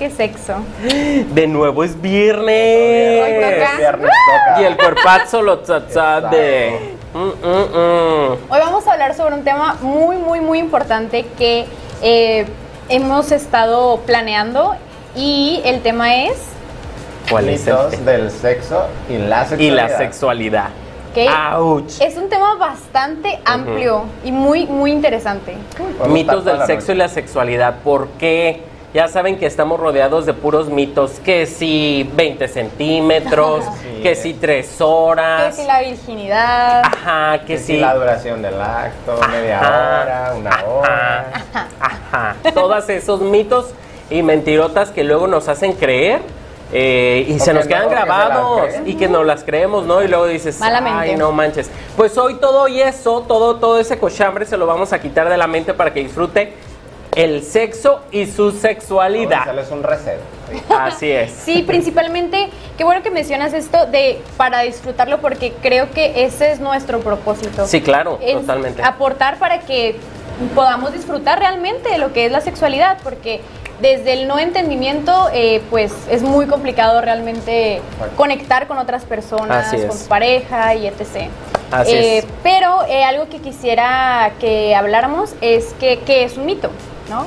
Que Sexo. De nuevo es viernes. Hoy toca. Viernes toca. Y el cuerpazo lo de. Mm, mm, mm. Hoy vamos a hablar sobre un tema muy, muy, muy importante que eh, hemos estado planeando y el tema es ¿Cuál es el del sexo y la sexualidad. Y la sexualidad. que Ouch. es un tema bastante amplio y muy, muy interesante. Mitos del sexo y la sexualidad. ¿Por qué? Ya saben que estamos rodeados de puros mitos. Que si 20 centímetros, Sí, que eh. si 3 Que horas. si la virginidad. Ajá, que Que si. si la duración del acto, media Ajá, hora, una ajá, hora. Ajá. Todos esos mitos y mentirotas que luego nos hacen creer eh, y O se que nos no, quedan que grabados y que nos las creemos, ¿no? Y luego dices, Malamente. ay, no manches. Pues hoy todo y eso, todo, todo ese cochambre se lo vamos a quitar de la mente para que disfrute el sexo y su sexualidad. Sales un reset. Así es. Sí, principalmente, qué bueno que mencionas esto de para disfrutarlo porque creo que ese es nuestro propósito. Sí, claro, Es totalmente. Aportar para que podamos disfrutar realmente de lo que es la sexualidad, porque desde el no entendimiento, eh, pues es muy complicado realmente conectar con otras personas, Así es. con tu pareja y etc. Así Eh, es. Pero eh, algo que quisiera que habláramos es que, ¿qué es un mito? ¿No?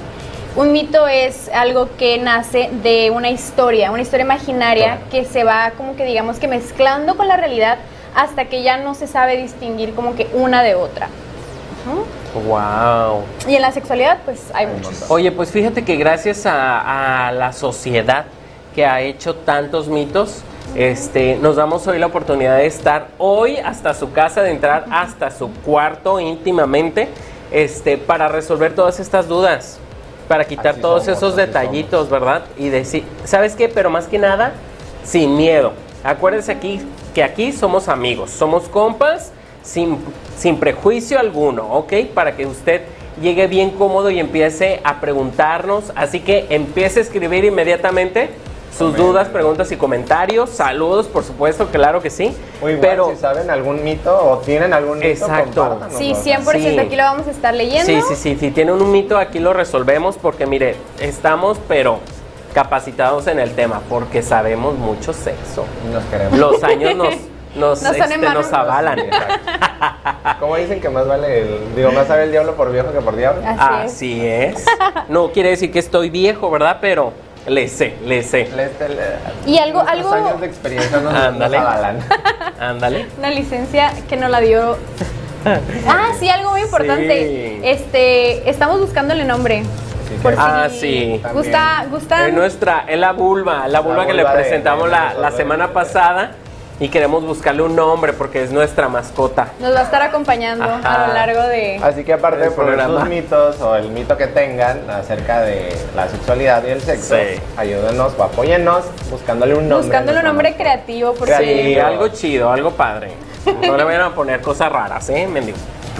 Un mito es algo que nace de una historia, una historia imaginaria que se va como que digamos que mezclando con la realidad hasta que ya no se sabe distinguir como que una de otra. Wow. Y en la sexualidad pues hay muchos. Oye, pues fíjate que gracias a, a la sociedad que ha hecho tantos mitos, este, nos damos hoy la oportunidad de estar hoy hasta su casa, de entrar hasta su cuarto íntimamente, este, para resolver todas estas dudas, para quitar Así todos somos, esos detallitos, ¿verdad? Y decir, ¿sabes qué? Pero más que nada, sin miedo. Acuérdense aquí que aquí somos amigos, somos compas, sin, sin prejuicio alguno, ¿ok? Para que usted llegue bien cómodo y empiece a preguntarnos. Así que empiece a escribir inmediatamente sus dudas, preguntas y comentarios. Saludos, por supuesto, claro que sí. O igual, Pero si saben algún mito o tienen algún mito, Exacto. Sí, 100% Sí. aquí lo vamos a estar leyendo. sí, sí, sí, si tienen un mito aquí lo resolvemos porque mire, estamos pero capacitados en el tema porque sabemos mucho sexo. Nos queremos. Los años nos, nos, este, nos avalan. ¿Cómo dicen que más vale el, digo, más sabe el diablo por viejo que por diablo? Así es. Así es. No quiere decir que estoy viejo, ¿verdad? Pero le sé, le sé. Le- le- Y algo- algo- años de experiencia nos, Ándale. Ándale. Una licencia que nos la dio. Ah, sí, algo muy importante. Sí. Este, estamos buscándole nombre. Sí, Por. Ah, si sí. Gusta, gustan. Es nuestra, es la vulva, la vulva que le de- presentamos de la, nosotros. la semana pasada y queremos buscarle un nombre porque es nuestra mascota. Nos va a estar acompañando Ajá. a lo largo de. Así que aparte de poner sus mitos o el mito que tengan acerca de la sexualidad y el sexo, Sí. ayúdenos o apóyennos buscándole un nombre. Buscándole un nombre creativo, porque Sí, algo chido, algo padre. No le vayan a poner cosas raras, ¿eh? Mendigo.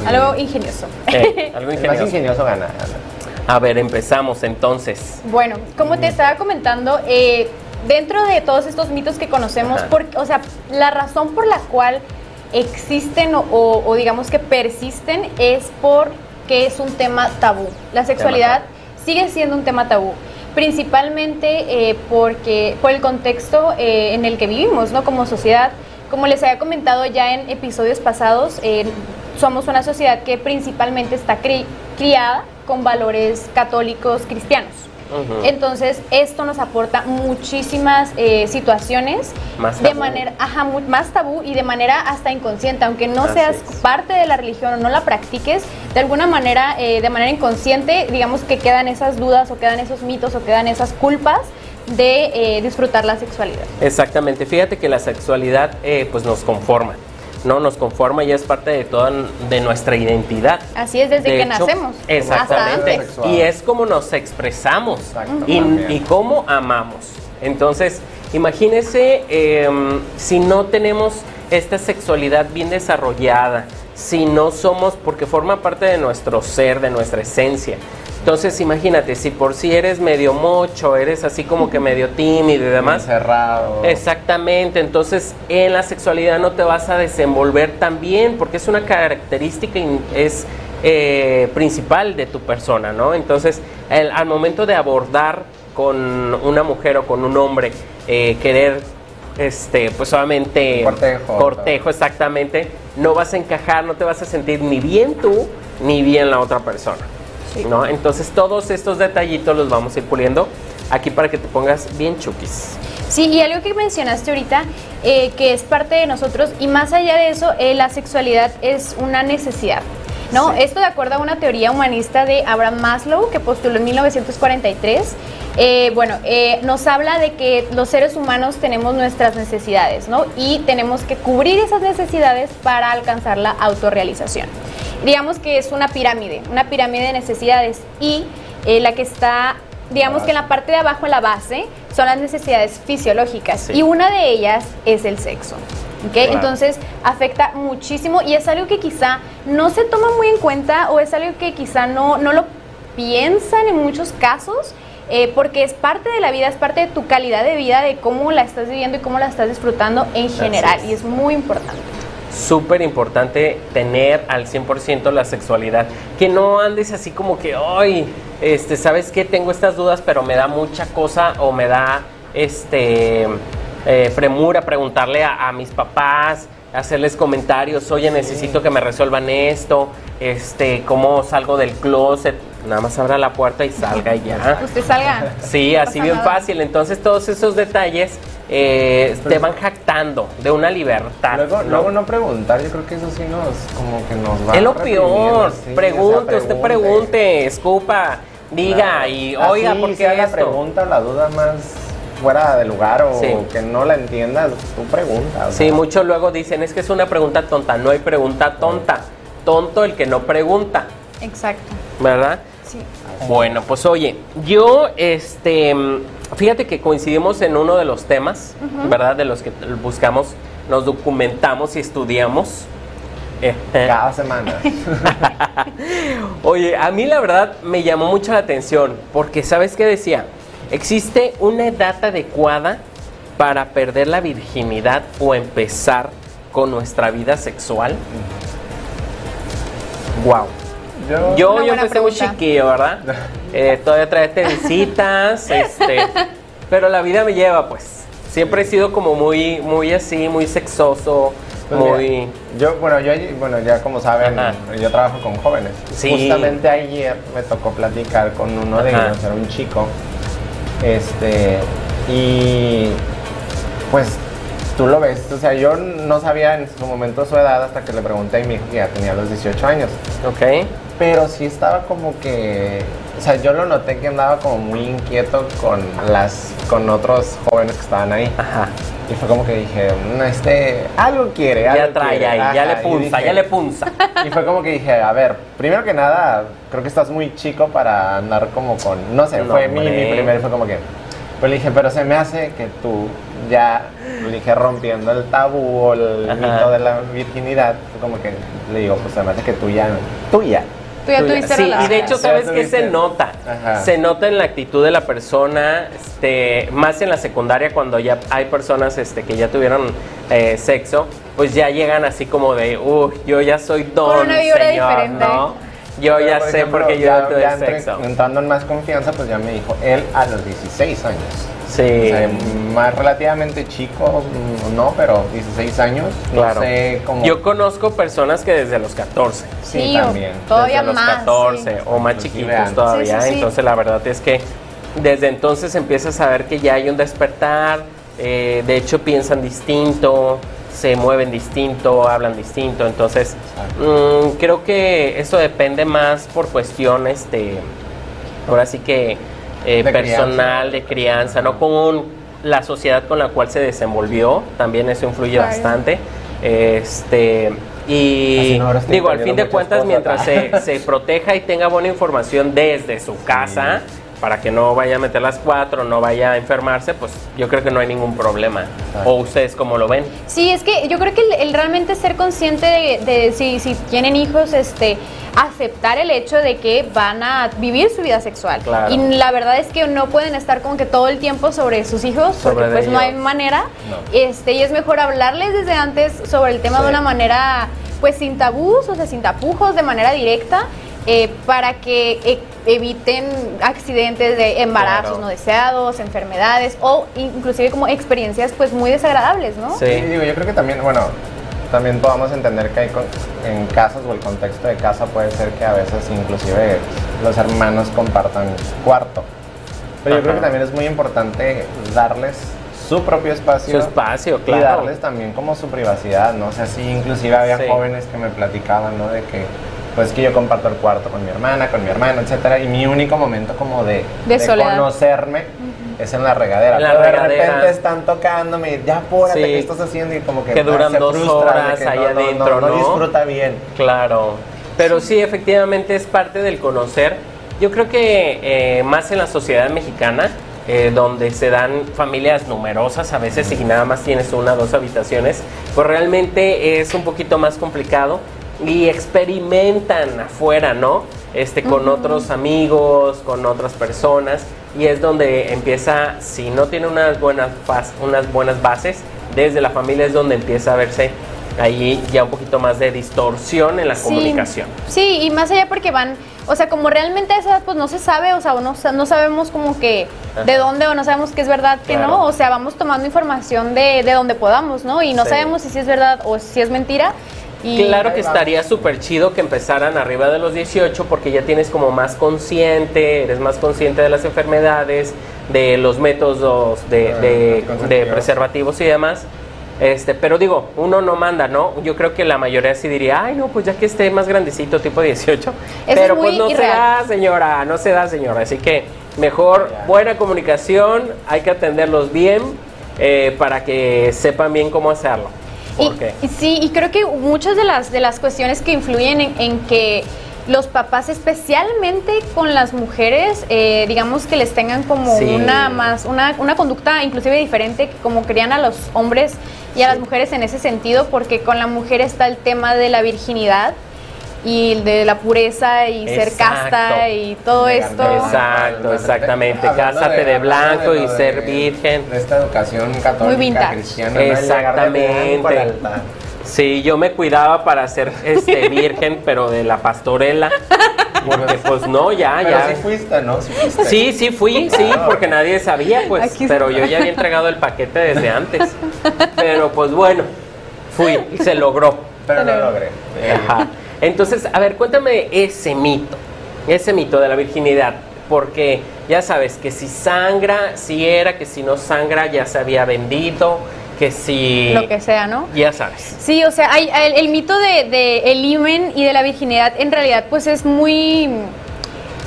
algo ingenioso. Eh, algo. El más ingenioso. ingenioso gana. A ver, empezamos entonces. Bueno, como te estaba comentando, eh, dentro de todos estos mitos que conocemos, por- o sea, la razón por la cual existen o, o- o digamos que persisten es porque es un tema tabú. La sexualidad sigue siendo un tema tabú. Principalmente eh, porque por el contexto eh, en el que vivimos, ¿no? Como sociedad, como les había comentado ya en episodios pasados, eh, somos una sociedad que principalmente está cri- criada con valores católicos cristianos. Entonces, esto nos aporta muchísimas eh, situaciones Más de manera, ajá, más tabú y de manera hasta inconsciente, aunque no Así seas es. parte de la religión o no la practiques, de alguna manera, eh, de manera inconsciente, digamos que quedan esas dudas o quedan esos mitos o quedan esas culpas de eh, disfrutar la sexualidad. Exactamente, fíjate que la sexualidad pues nos conforma, ¿no? Nos conforma y es parte de toda de nuestra identidad. Así es desde De que hecho, nacemos. Exactamente. Y es como nos expresamos y, y cómo amamos. Entonces, imagínese eh, si no tenemos esta sexualidad bien desarrollada, si no somos, porque forma parte de nuestro ser, de nuestra esencia. Entonces, imagínate, si por si eres medio mocho, eres así como que medio tímido y demás, Encerrado. Exactamente, entonces en la sexualidad no te vas a desenvolver tan bien porque es una característica es eh, principal de tu persona, ¿no? Entonces, el- al momento de abordar con una mujer o con un hombre, eh, querer, este, pues obviamente... Cortejo. Cortejo, exactamente. No vas a encajar, no te vas a sentir ni bien tú, ni bien la otra persona. ¿No? Entonces todos estos detallitos los vamos a ir puliendo aquí para que te pongas bien chukis. Sí, y algo que mencionaste ahorita, eh, que es parte de nosotros, y más allá de eso, eh, la sexualidad es una necesidad. ¿No? Esto de acuerdo a una teoría humanista de Abraham Maslow, que postuló en 1943, eh, bueno, eh, nos habla de que los seres humanos tenemos nuestras necesidades, ¿no? Y tenemos que cubrir esas necesidades para alcanzar la autorrealización. Digamos que es una pirámide, una pirámide de necesidades, y eh, la que está digamos que en la parte de abajo, en la base, son las necesidades fisiológicas Sí. y una de ellas es el sexo. ¿Ok? Claro. Entonces afecta muchísimo y es algo que quizá no se toma muy en cuenta o es algo que quizá no, no lo piensan en muchos casos. eh, porque es parte de la vida, es parte de tu calidad de vida, de cómo la estás viviendo y cómo la estás disfrutando en general. es. Y es muy importante. Súper importante tener al 100% la sexualidad. Que no andes así como que, ay, este, ¿sabes qué? Tengo estas dudas, pero me da mucha cosa o me da, este, eh, premura preguntarle a, a mis papás, hacerles comentarios, oye, necesito que me resuelvan esto, este, cómo salgo del closet. Nada más abra la puerta y salga y ya. Usted salga. Sí, así bien nada. fácil. Entonces todos esos detalles eh, te van jactando de una libertad. Luego, ¿no? luego no preguntar, yo creo que eso sí nos, como que nos va es lo peor. sí, o pregunte, sea, usted pregunte, escupa, diga Claro. y oiga, ¿por qué la esto? pregunta la duda más fuera de lugar o Sí. que no la entiendas, tú pregunta. o Sí, sea. muchos luego dicen, es que es una pregunta tonta. No hay pregunta tonta. Tonto el que no pregunta, Exacto. ¿verdad? Sí. Bueno, pues oye, yo, este, fíjate que coincidimos en uno de los temas, ¿verdad? De los que buscamos, nos documentamos y estudiamos. Cada semana. Oye, a mí la verdad me llamó mucho la atención, porque ¿sabes qué decía? Existe una edad adecuada para perder la virginidad o empezar con nuestra vida sexual. Wow. Yo, Yo, empecé muy chiquillo, ¿verdad? Eh, todavía trae visitas, este, pero la vida me lleva, pues. Siempre he sido como muy, muy así, muy sexoso, pues, muy... mira, yo, bueno, yo, bueno, ya como saben, Ajá. yo trabajo con jóvenes. Sí. Justamente ayer me tocó platicar con uno de ellos, era un chico. Este, y pues tú lo ves, o sea, yo no sabía en su momento su edad hasta que le pregunté y dijo que ya tenía los 18 años. Ok. Pero sí estaba como que, sea, yo lo noté que andaba como muy inquieto con las, con otros jóvenes que estaban ahí. Ajá. Y fue como que dije, "Mm, este, algo quiere, Ya algo trae quiere". ahí, ya le punza, dije- ya le punza. Y fue como que dije, a ver, primero que nada, creo que estás muy chico para andar como con, no sé, No, fue mi, mi primer, fue como que, pues le dije, pero se me hace que tú ya, le dije, rompiendo el tabú o el Ajá. mito de la virginidad, fue como que le digo, pues se me hace que tú ya, tú ya. Tú ya ya- tuviste Sí, y de hecho, Ya ¿sabes qué tuviste. se nota? Ajá. Se nota en la actitud de la persona, este, más en la secundaria cuando ya hay personas este, que ya tuvieron eh, sexo, pues ya llegan así como de, uy, yo ya soy don, Con una vibra señor", diferente. ¿no? Yo Pero, ya por sé ejemplo, porque yo ya tuve entre- sexo. Entrando en más confianza, pues ya me dijo, él a los 16 años Sí. O sea, más relativamente chico, mm, no, pero 16 años. Claro. No sé cómo. Yo conozco personas que desde los 14, sí, también. todavía desde los más, 14 sí. o más Inclusive chiquitos antes. todavía, Sí, sí, sí. entonces la verdad es que desde entonces empiezas a ver que ya hay un despertar, eh, de hecho piensan distinto, se mueven distinto, hablan distinto, entonces mm, creo que eso depende más por cuestiones de, ahora sí que eh, De personal, crianza. de crianza, no con la sociedad con la cual se desenvolvió, también eso influye Claro. bastante. Este, y no digo, al fin de cuentas, cosas. mientras se, se proteja y tenga buena información desde su casa, para que no vaya a meter las cuatro, no vaya a enfermarse, pues yo creo que no hay ningún problema. Exacto. ¿O ustedes cómo lo ven? Sí, es que yo creo que el, el realmente ser consciente de, de si, si tienen hijos, este, aceptar el hecho de que van a vivir su vida sexual. Claro. Y la verdad es que no pueden estar como que todo el tiempo sobre sus hijos, Sobre porque pues no hay manera. No. Este, y es mejor hablarles desde antes sobre el tema Sí. de una manera, pues sin tabús, o sea, sin tapujos, de manera directa. Eh, para que e- eviten accidentes de embarazos Claro. no deseados, enfermedades o inclusive como experiencias pues muy desagradables, ¿no? Sí. Digo, yo creo que también, bueno, también podamos entender que hay con- en casos o el contexto de casa puede ser que a veces inclusive los hermanos compartan cuarto. Pero yo creo que también es muy importante darles su propio espacio. Su espacio, Y claro. darles también como su privacidad, ¿no? O sea, sí, inclusive había Sí. jóvenes que me platicaban, ¿no? De que, pues que yo comparto el cuarto con mi hermana, con mi hermano, etcétera, y mi único momento como de, conocerme es en la regadera. En la Pero de repente están tocándome, ya apúrate, Sí. ¿qué estás haciendo? Y como que, Que duran se dos horas que ahí no, no, adentro, no, ¿no? disfruta bien. Claro, pero sí, efectivamente es parte del conocer. Yo creo que eh, más en la sociedad mexicana, eh, donde se dan familias numerosas a veces y nada más tienes una o dos habitaciones, pues realmente es un poquito más complicado y experimentan afuera, ¿no? Este, con otros amigos, con otras personas y es donde empieza, si no tiene unas buenas, unas buenas bases, desde la familia es donde empieza a verse ahí ya un poquito más de distorsión en la Sí. comunicación. Sí, y más allá porque van, o sea, como realmente a esa edad pues no se sabe, o sea, o no, no sabemos como que de dónde o no sabemos que es verdad que Claro. no, o sea, vamos tomando información de, de donde podamos, ¿no? Y no Sí. sabemos si es verdad o si es mentira. Y Claro que estaría súper chido que empezaran arriba de los 18 porque ya tienes como más consciente, eres más consciente de las enfermedades, de los métodos de, Ah, de- de anticonceptivos. preservativos y demás. Este, pero digo, uno no manda, ¿no? Yo creo que la mayoría sí diría, ay, no, pues ya que esté más grandecito, tipo 18. Eso pero es pues no se da, señora, no se da, señora. Así que mejor buena comunicación, hay que atenderlos bien eh, para que sepan bien cómo hacerlo. Y, sí, y creo que muchas de las, de las cuestiones que influyen en, en que los papás, especialmente con las mujeres, eh, digamos que les tengan como Sí. una más, una, una conducta inclusive diferente, que como crían a los hombres y a las mujeres en ese sentido, porque con la mujer está el tema de la virginidad y de la pureza y ser casta y todo esto. Exacto, exactamente. Cásate de blanco y ser de- virgen. De esta educación católica Muy vintage. cristiana. ¿no? Exactamente. Sí, yo me cuidaba para ser este virgen, pero de la pastorela. Porque pues no, ya, Pero ya. sí fuiste, ¿no? Sí fuiste. Sí, sí fui, sí, porque nadie sabía, pues, Aquí pero yo ya había entregado el paquete desde antes. Pero pues bueno, fui y se logró. Pero lo logré. Ajá. Entonces, a ver, cuéntame ese mito, ese mito de la virginidad, porque ya sabes que si sangra, si era, que si no sangra ya se había vendido, que si... Lo que sea, ¿no? Ya sabes. Sí, o sea, hay, el, el mito de, de el himen y de la virginidad en realidad pues es muy...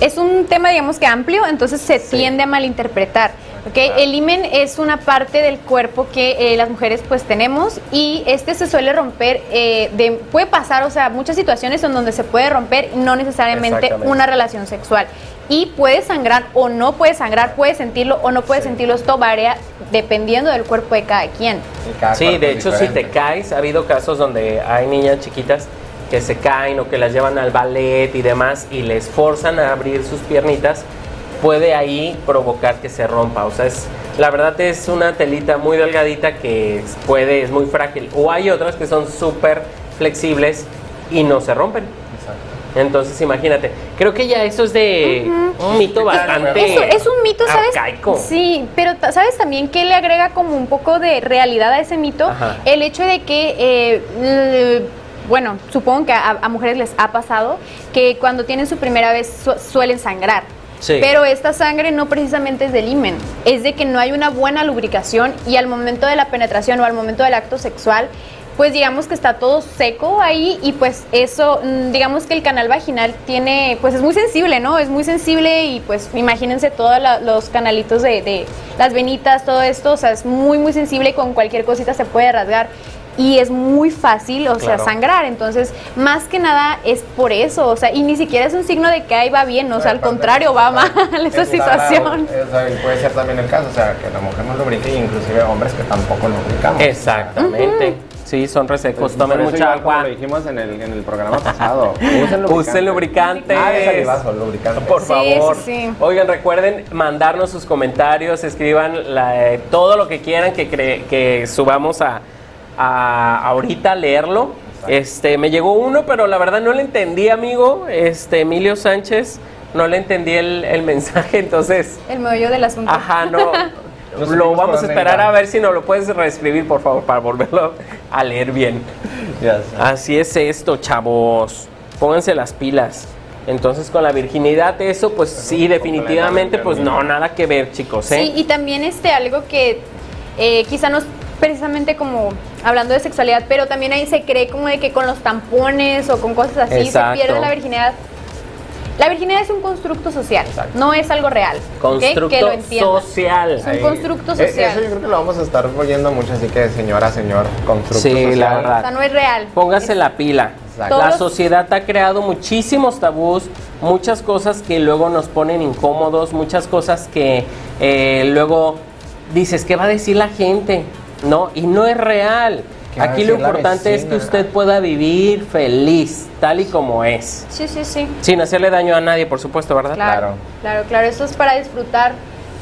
Es un tema, digamos que amplio, entonces se Sí. tiende a malinterpretar. ¿Ok? Claro. El himen es una parte del cuerpo que eh, las mujeres pues tenemos y este se suele romper, eh, de, puede pasar, o sea, muchas situaciones en donde se puede romper, no necesariamente una relación sexual. Y puede sangrar o no puede sangrar, puede sentirlo o no puede Sí. sentirlo, esto varía dependiendo del cuerpo de cada quien. cada Sí, de hecho, si te diferente. caes, ha habido casos donde hay niñas chiquitas que se caen o que las llevan al ballet y demás y les forzan a abrir sus piernitas, puede ahí provocar que se rompa. O sea, es, la verdad es una telita muy delgadita que es- puede, es muy frágil. O hay otras que son súper flexibles y no se rompen. Exacto. Entonces, imagínate. Creo que ya eso es de un mito bastante. Eso es un mito, ¿sabes? arcaico. Sí, pero ¿sabes también que le agrega como un poco de realidad a ese mito? Ajá. El hecho de que, eh, bueno, supongo que a, a mujeres les ha pasado que cuando tienen su primera vez su- suelen sangrar. Pero esta sangre no precisamente es del himen, es de que no hay una buena lubricación y al momento de la penetración o al momento del acto sexual, pues digamos que está todo seco ahí y pues eso, mm, digamos que el canal vaginal tiene, pues es muy sensible, ¿no? Es muy sensible y pues imagínense todos los canalitos de, de las venitas, todo esto, o sea, es muy, muy sensible y con cualquier cosita se puede rasgar. Y es muy fácil, o sea, sangrar. Entonces, más que nada es por eso, o sea, y ni siquiera es un signo de que ahí va bien, o sea, al contrario, va mal esa Es situación. raro, o sea, y puede ser también el caso, o sea, que la mujer no lubrique y inclusive hombres que tampoco lubricamos. Exactamente. Sí, son resecos. Tomen Por eso mucha igual como agua. Lo dijimos en el, en el programa pasado. Usen lubricante. Usen lubricantes. Ah, salivazo. Por Sí, favor. sí, sí. Oigan, recuerden mandarnos sus comentarios, escriban la- eh, todo lo que quieran que, que subamos a, a- ahorita leerlo. Este, me llegó uno, pero la verdad no le entendí, amigo. Este, Emilio Sánchez, no le entendí el, el mensaje, entonces, El meollo del asunto. ajá, no. No lo vamos a esperar a ver si nos lo puedes reescribir, por favor, para volverlo a leer bien. Así es esto, chavos. Pónganse las pilas. Entonces con la virginidad eso pues sí definitivamente pues no nada que ver chicos, ¿eh? Sí, y también este algo que eh, quizá no es precisamente como hablando de sexualidad, pero también ahí se cree como de que con los tampones o con cosas así Exacto. se pierde la virginidad. La virginidad es un constructo social, Exacto. no es algo real. Constructo Que lo entiendan. social. Es un constructo Eh, social. Eso yo creo que lo vamos a estar oyendo mucho, así que señora, señor, constructo Sí, social. la verdad. O sea, no es real. Póngase Es- la pila. Exacto. La sociedad ha creado muchísimos tabús, muchas cosas que luego nos ponen incómodos, muchas cosas que eh, luego dices, ¿qué va a decir la gente? No, y no es real. ¿Qué va a Aquí lo importante es que usted pueda vivir feliz, tal y como es. Sí, sí, sí. Sin hacerle daño a nadie, por supuesto, ¿verdad? Claro, Claro. claro, claro. Esto es para disfrutar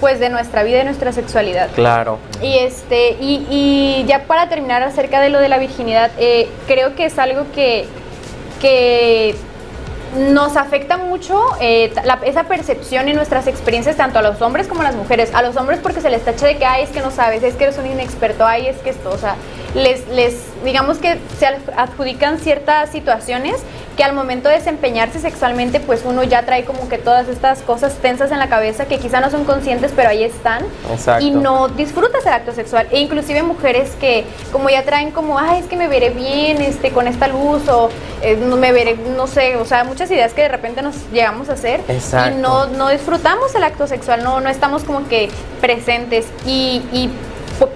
pues de nuestra vida y nuestra sexualidad. Claro. Y este, y, y ya para terminar acerca de lo de la virginidad, eh, creo que es algo que, que nos afecta mucho eh, esa percepción y nuestras experiencias tanto a los hombres como a las mujeres. A los hombres porque se les tacha de que, ay, es que no sabes, es que eres un inexperto, ay, es que esto, o sea, les, les digamos que se adjudican ciertas situaciones que al momento de desempeñarse sexualmente, pues uno ya trae como que todas estas cosas tensas en la cabeza que quizá no son conscientes, pero ahí están. Exacto. Y no disfrutas el acto sexual. E inclusive mujeres que como ya traen como, ay, es que me veré bien este, con esta luz o eh, no me veré, no sé, o sea, muchas ideas que de repente nos llegamos a hacer Exacto. y no, no disfrutamos el acto sexual, no, no estamos como que presentes y,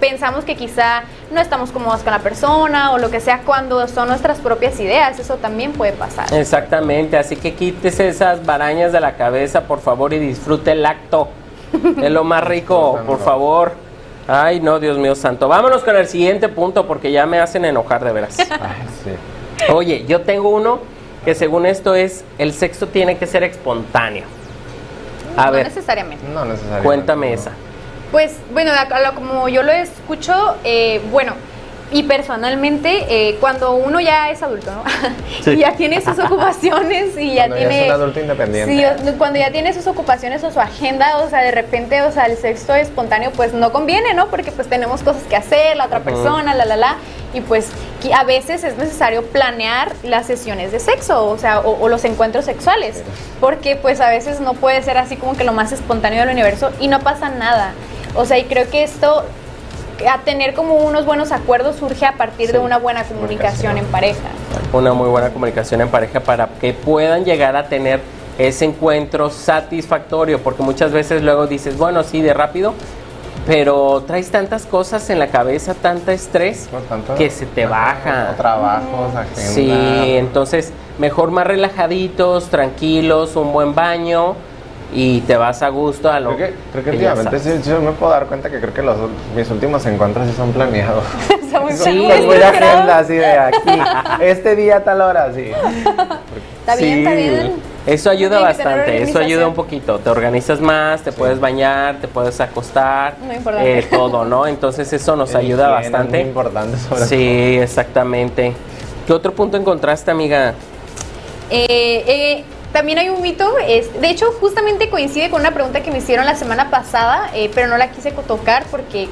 pensamos que quizá no estamos cómodos con la persona o lo que sea cuando son nuestras propias ideas, eso también puede pasar. Exactamente, así que quítese esas barañas de la cabeza, por favor, y disfrute el acto. Es lo más rico, por favor. Ay, no, Dios mío santo. Vámonos con el siguiente punto porque ya me hacen enojar de veras. Ay, sí. Oye, yo tengo uno que según esto es, el sexo tiene que ser espontáneo. A no ver, necesariamente. No necesariamente. cuéntame no. esa. Pues bueno, como yo lo escucho, eh, bueno, y personalmente, eh, cuando uno ya es adulto, ¿no? Sí. y ya tiene sus ocupaciones y ya Cuando ya tiene... es un adulto independiente. Sí, cuando ya tiene sus ocupaciones o su agenda, o sea, de repente, o sea, el sexo espontáneo, pues no conviene, ¿no? Porque pues tenemos cosas que hacer, la otra persona, la, la, la, y pues a veces es necesario planear las sesiones de sexo, o sea, o, o los encuentros sexuales, porque pues a veces no puede ser así como que lo más espontáneo del universo y no pasa nada. O sea, y creo que esto, a tener como unos buenos acuerdos surge a partir de una buena comunicación en pareja. Una muy buena comunicación en pareja para que puedan llegar a tener ese encuentro satisfactorio, porque muchas veces luego dices, bueno, sí, de rápido, pero traes tantas cosas en la cabeza, tanta estrés, tanto, que se te baja. Trabajos, agenda. Sí, entonces mejor más relajaditos, tranquilos, un buen baño y te vas a gusto a lo Creo que, creo que últimamente sí, yo me puedo dar cuenta que creo que los, mis últimos encuentros sí son planeados. Está muy Sí, voy a agenda así de aquí. Este día a tal hora, sí. Está bien, está Sí, bien. Eso ayuda bastante, eso ayuda un poquito. Te organizas más, te puedes bañar, te puedes acostar, Muy importante. eh, todo, ¿no? Entonces eso nos ayuda es bastante. Muy importante sobre Sí, exactamente. ¿Qué otro punto encontraste, amiga? Eh, eh, también hay un mito, es, de hecho justamente coincide con una pregunta que me hicieron la semana pasada, eh, pero no la quise tocar porque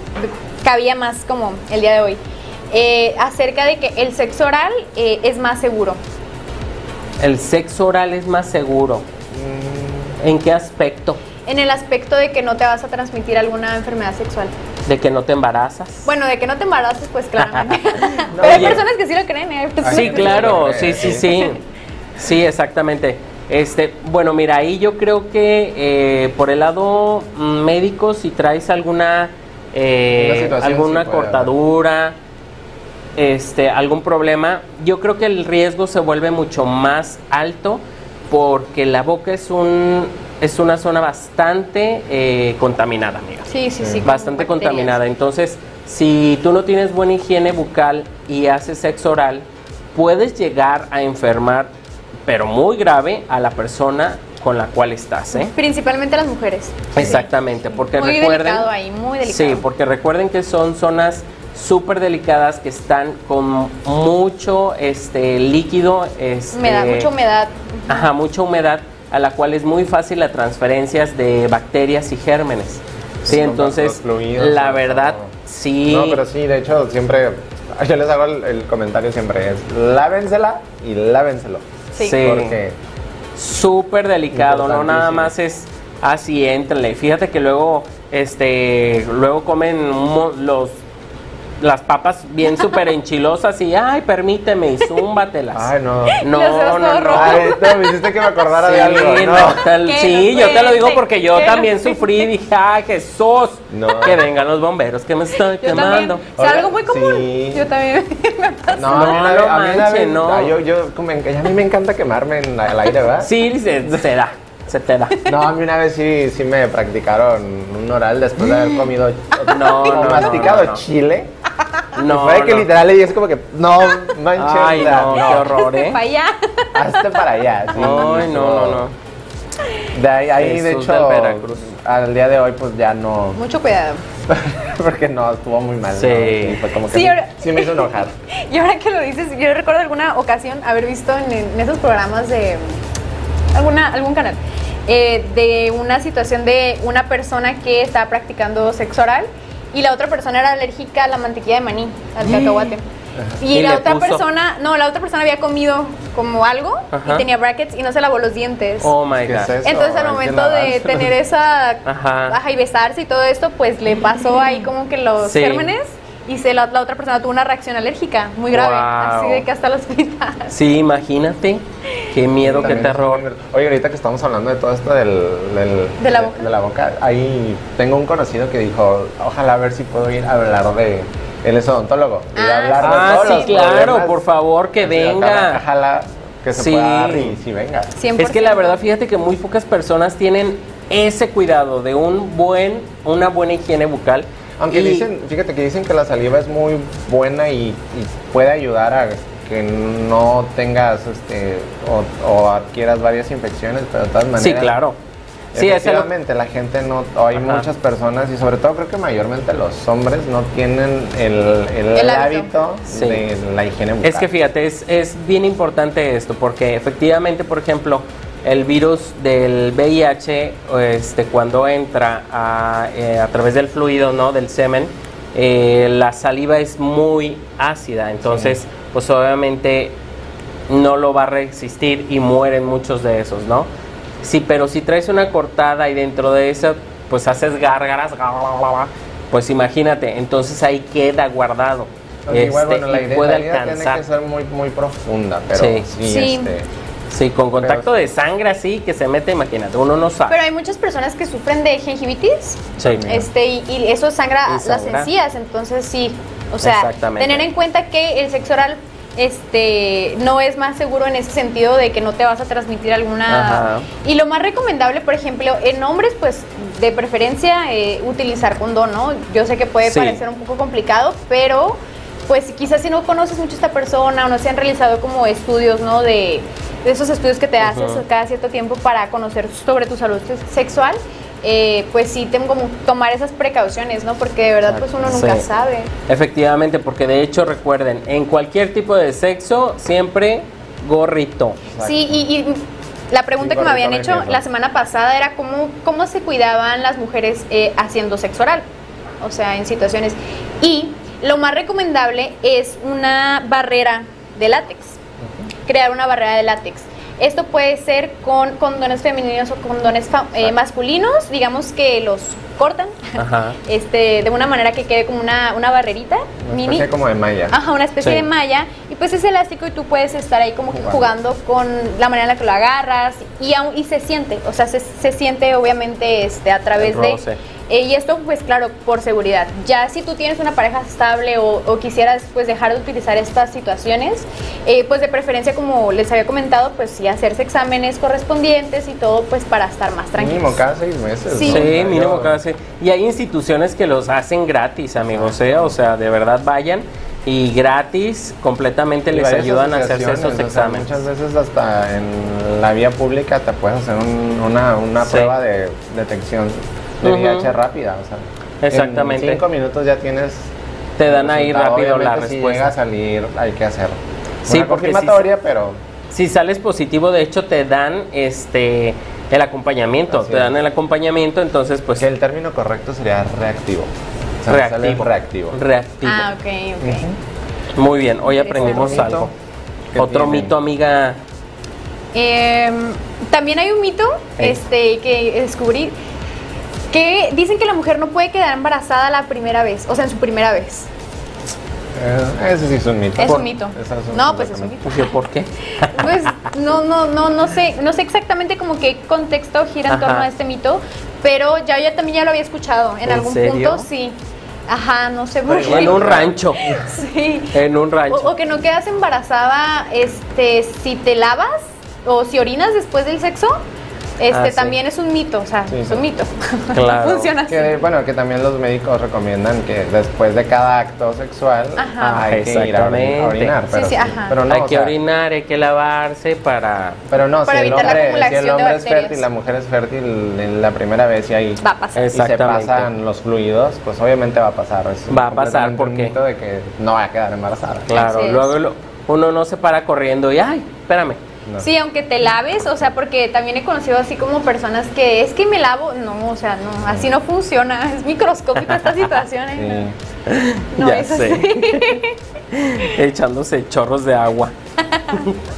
cabía más como el día de hoy, eh, acerca de que el sexo oral eh, es más seguro. El sexo oral es más seguro. ¿En qué aspecto? En el aspecto de que no te vas a transmitir alguna enfermedad sexual. ¿De que no te embarazas? Bueno, de que no te embaraces, pues claramente. Pero hay Oye. personas que sí lo creen, ¿eh? Hay personas Sí, que claro, lo sí, cree, sí, sí. sí. Sí, exactamente. Este, bueno, mira, ahí yo creo que eh, por el lado mm, médico, si traes alguna eh, alguna sí puede haber. cortadura, este, algún problema, yo creo que el riesgo se vuelve mucho más alto porque la boca es un es una zona bastante eh, contaminada, amiga Sí, sí, sí. bastante bacterias. contaminada. Entonces, si tú no tienes buena higiene bucal y haces sexo oral, puedes llegar a enfermar, pero muy grave, a la persona con la cual estás. ¿eh? Principalmente las mujeres. Exactamente, porque Muy recuerden. delicado ahí, muy delicado. Sí, porque recuerden que son zonas súper delicadas que están con mucho este líquido, este, Humedad, mucha humedad. Ajá, mucha humedad, a la cual es muy fácil las transferencias de bacterias y gérmenes. Sí, Sí, entonces, fluidos, la verdad, sí. No, pero sí, de hecho, siempre. Yo les hago el, el comentario siempre: es lávensela y lávenselo. Sí. Sí. Porque. súper delicado, no nada más es así, éntrenle. Fíjate que luego, este, luego comen los las papas bien súper enchilosas y, ay, permíteme, y zúmbatelas. Ay, no. No, no, no. rojos. Ay, no, me hiciste que me acordara de Sí, algo. no, No. tal- sí, no yo te lo digo porque yo no también sufrí y dije, ay, Jesús, No. que vengan los bomberos que me están Yo quemando. también. O sea, algo muy común. sí. Yo también me pasa. No, No, a mí una no vez- a mí una manche, vez- no. yo, yo, como en- a mí me encanta quemarme en, al aire, ¿verdad? Sí, se, se da, se te da. No, a mí una vez sí, sí me practicaron un oral después de haber comido No, no, masticado no, no. chile. No, Fue que no. literal y es como que, no manches, Ay, sea, no, qué horror, ¿eh? Para allá. Hazte para allá. sí. Ay, no, no, no. De ahí, ahí de hecho, Veracruz. al día de hoy, pues ya no. Mucho cuidado. Porque no, estuvo muy mal. Sí. ¿no? Y fue como que Sí, sí, ahora- sí me hizo enojar. Y ahora que lo dices, yo recuerdo alguna ocasión haber visto en, en esos programas de alguna, algún canal eh, de una situación de una persona que estaba practicando sexo oral y la otra persona era alérgica a la mantequilla de maní, al cacahuate. Y, Y la otra puso. persona, no, la otra persona había comido como algo Ajá. y tenía brackets y no se lavó los dientes. Oh my ¿Qué god. es? Entonces al momento de tener esa ajá, y besarse y todo esto, pues le pasó ahí como que los Sí. gérmenes y se la, la otra persona tuvo una reacción alérgica muy grave, Wow. así de que hasta el hospital. Sí, imagínate. Qué miedo, qué terror. Oye, ahorita que estamos hablando de todo esto del, del- ¿De la boca? de la boca, ahí tengo un conocido que dijo, ojalá a ver si puedo ir a hablar de... Él es odontólogo. y Ah, hablar de Ah, todos sí, los claro, por favor, que venga. Ojalá que se Sí. pueda dar y sí venga. 100%. Es que la verdad, fíjate que muy pocas personas tienen ese cuidado de un buen, una buena higiene bucal. Aunque Y- dicen, fíjate que dicen que la saliva es muy buena y, y puede ayudar a que no tengas este o, o adquieras varias infecciones, pero de todas maneras. Sí, claro. Sí, efectivamente, la gente no, o hay Ajá. muchas personas y sobre todo creo que mayormente los hombres no tienen el, el, El hábito, hábito. Sí. de la higiene bucal. Es que fíjate, es, es bien importante esto, porque efectivamente, por ejemplo, el virus del VIH, este, cuando entra a, eh, a través del fluido, ¿no? Del semen, eh, la saliva es muy ácida, entonces, pues obviamente no lo va a resistir y mueren muchos de esos, ¿no? Sí, pero si traes una cortada y dentro de eso, pues haces gárgaras, pues imagínate, entonces ahí queda guardado. Aunque igual, este, bueno, la y idea, puede la idea tiene alcanzar. que ser muy, muy profunda, pero Sí. sí, Sí. este, Sí, con contacto de sangre así que se mete, imagínate, uno no sabe. Pero hay muchas personas que sufren de gingivitis Sí. este, y, y eso sangra Y las sangra. encías, entonces sí, o sea, tener en cuenta que el sexo oral este, no es más seguro en ese sentido de que no te vas a transmitir alguna... Ajá. Y lo más recomendable, por ejemplo, en hombres, pues de preferencia eh, utilizar condón, ¿no? Yo sé que puede Sí. parecer un poco complicado, pero pues quizás si no conoces mucho a esta persona o no se han realizado como estudios, ¿no? De, de esos estudios que te haces cada cierto tiempo para conocer sobre tu salud sexual, eh, pues sí tengo como tomar esas precauciones, ¿no? Porque de verdad pues uno nunca Sí. sabe. Efectivamente, porque de hecho recuerden, en cualquier tipo de sexo siempre gorrito. Sí, y, y la pregunta Sí, que me habían hecho la semana pasada era cómo, cómo se cuidaban las mujeres eh, haciendo sexo oral, o sea, en situaciones. Y lo más recomendable es una barrera de látex, crear una barrera de látex. Esto puede ser con condones femeninos o condones eh, masculinos, digamos que los cortan Ajá. este, de una manera que quede como una, una barrerita Una mini. especie como de malla. Ajá, una especie Sí. de malla. Y pues es elástico y tú puedes estar ahí como que Jugando. con la manera en la que lo agarras y, y se siente, o sea, se, se siente obviamente este, a través de... eh, y esto pues claro, por seguridad. Ya si tú tienes una pareja estable o, o quisieras pues dejar de utilizar estas situaciones, eh, pues de preferencia como les había comentado, pues sí hacerse exámenes correspondientes y todo pues para estar más tranquilos. Mínimo cada seis meses. Sí. ¿no? Sí, mínimo cada seis. Y hay instituciones que los hacen gratis, amigos, ¿eh? O sea, de verdad vayan y gratis completamente y les ayudan a hacerse esos o sea, exámenes. muchas veces hasta en la vía pública te puedes hacer un- una, una Sí. prueba de detección de rápida. O sea, Exactamente. En cinco minutos ya tienes. Te dan ahí rápido la respuesta. Si llega a salir, hay que hacer. Sí, una porque si- confirmatoria, pero. Si sales positivo, de hecho, te dan este el acompañamiento. Así te es. dan el acompañamiento, entonces, pues. que el término correcto sería reactivo. O sea, sale reactivo. reactivo. Reactivo. Ah, ok, ok. Muy bien, hoy aprendimos Otro algo. Otro tienen. mito, amiga. Em, también hay un mito este, que descubrí que dicen que la mujer no puede quedar embarazada la primera vez, o sea, en su primera vez. Eh, ese sí es un mito. Es un mito. No, pues es un mito. Pues, ¿yo ¿Por qué? Pues no, no, no, no sé, no sé exactamente como qué contexto gira en torno Ajá. a este mito, pero ya, ya también ya lo había escuchado en, ¿En algún serio? punto, sí. Ajá, no sé por qué. En un rancho. Sí. En un rancho. O, o que no quedas embarazada este, si te lavas o si orinas después del sexo. Este Ah, sí. también es un mito, o sea, Sí, es sí. un mito. Claro. Funciona así. Que, bueno, que también los médicos recomiendan que después de cada acto sexual Ajá. hay que ir a ori- a orinar. Pero, Sí, sí, ajá. pero no, hay o que sea, orinar, hay que lavarse para... Pero no, Para si el evitar la hombre, si el de hombre es fértil, la mujer es fértil en la primera vez y ahí Va a pasar. y se pasan los fluidos, pues obviamente va a pasar. Es Va a pasar, completamente ¿por un qué? mito de que no va a quedar embarazada. Claro, luego lo- uno no se para corriendo y, ay, espérame. No. Sí, aunque te laves, o sea, porque también he conocido así como personas que es que me lavo, no, o sea, no, así no funciona, es microscópica esta situación. ¿eh? Sí. No, ya es sé. así. Echándose chorros de agua.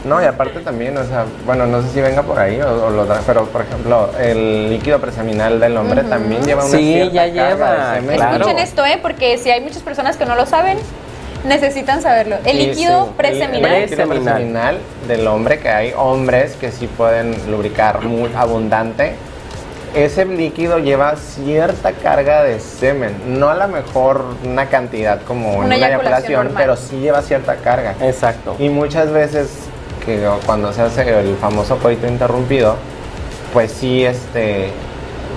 No, y aparte también, o sea, bueno, no sé si venga por ahí o, o lo tra- pero por ejemplo, el líquido preseminal del hombre también lleva una Sí, cierta ya carga lleva, de semen. claro. Escuchen esto, ¿eh? Porque si hay muchas personas que no lo saben, necesitan saberlo. El Sí, líquido sí. preseminal. El, Preseminal. preseminal del hombre, que hay hombres que sí pueden lubricar muy abundante. Ese líquido lleva cierta carga de semen, no a lo mejor una cantidad como en Una una eyaculación pero sí lleva cierta carga. Exacto. Y muchas veces que cuando se hace el famoso coito interrumpido, pues sí, este,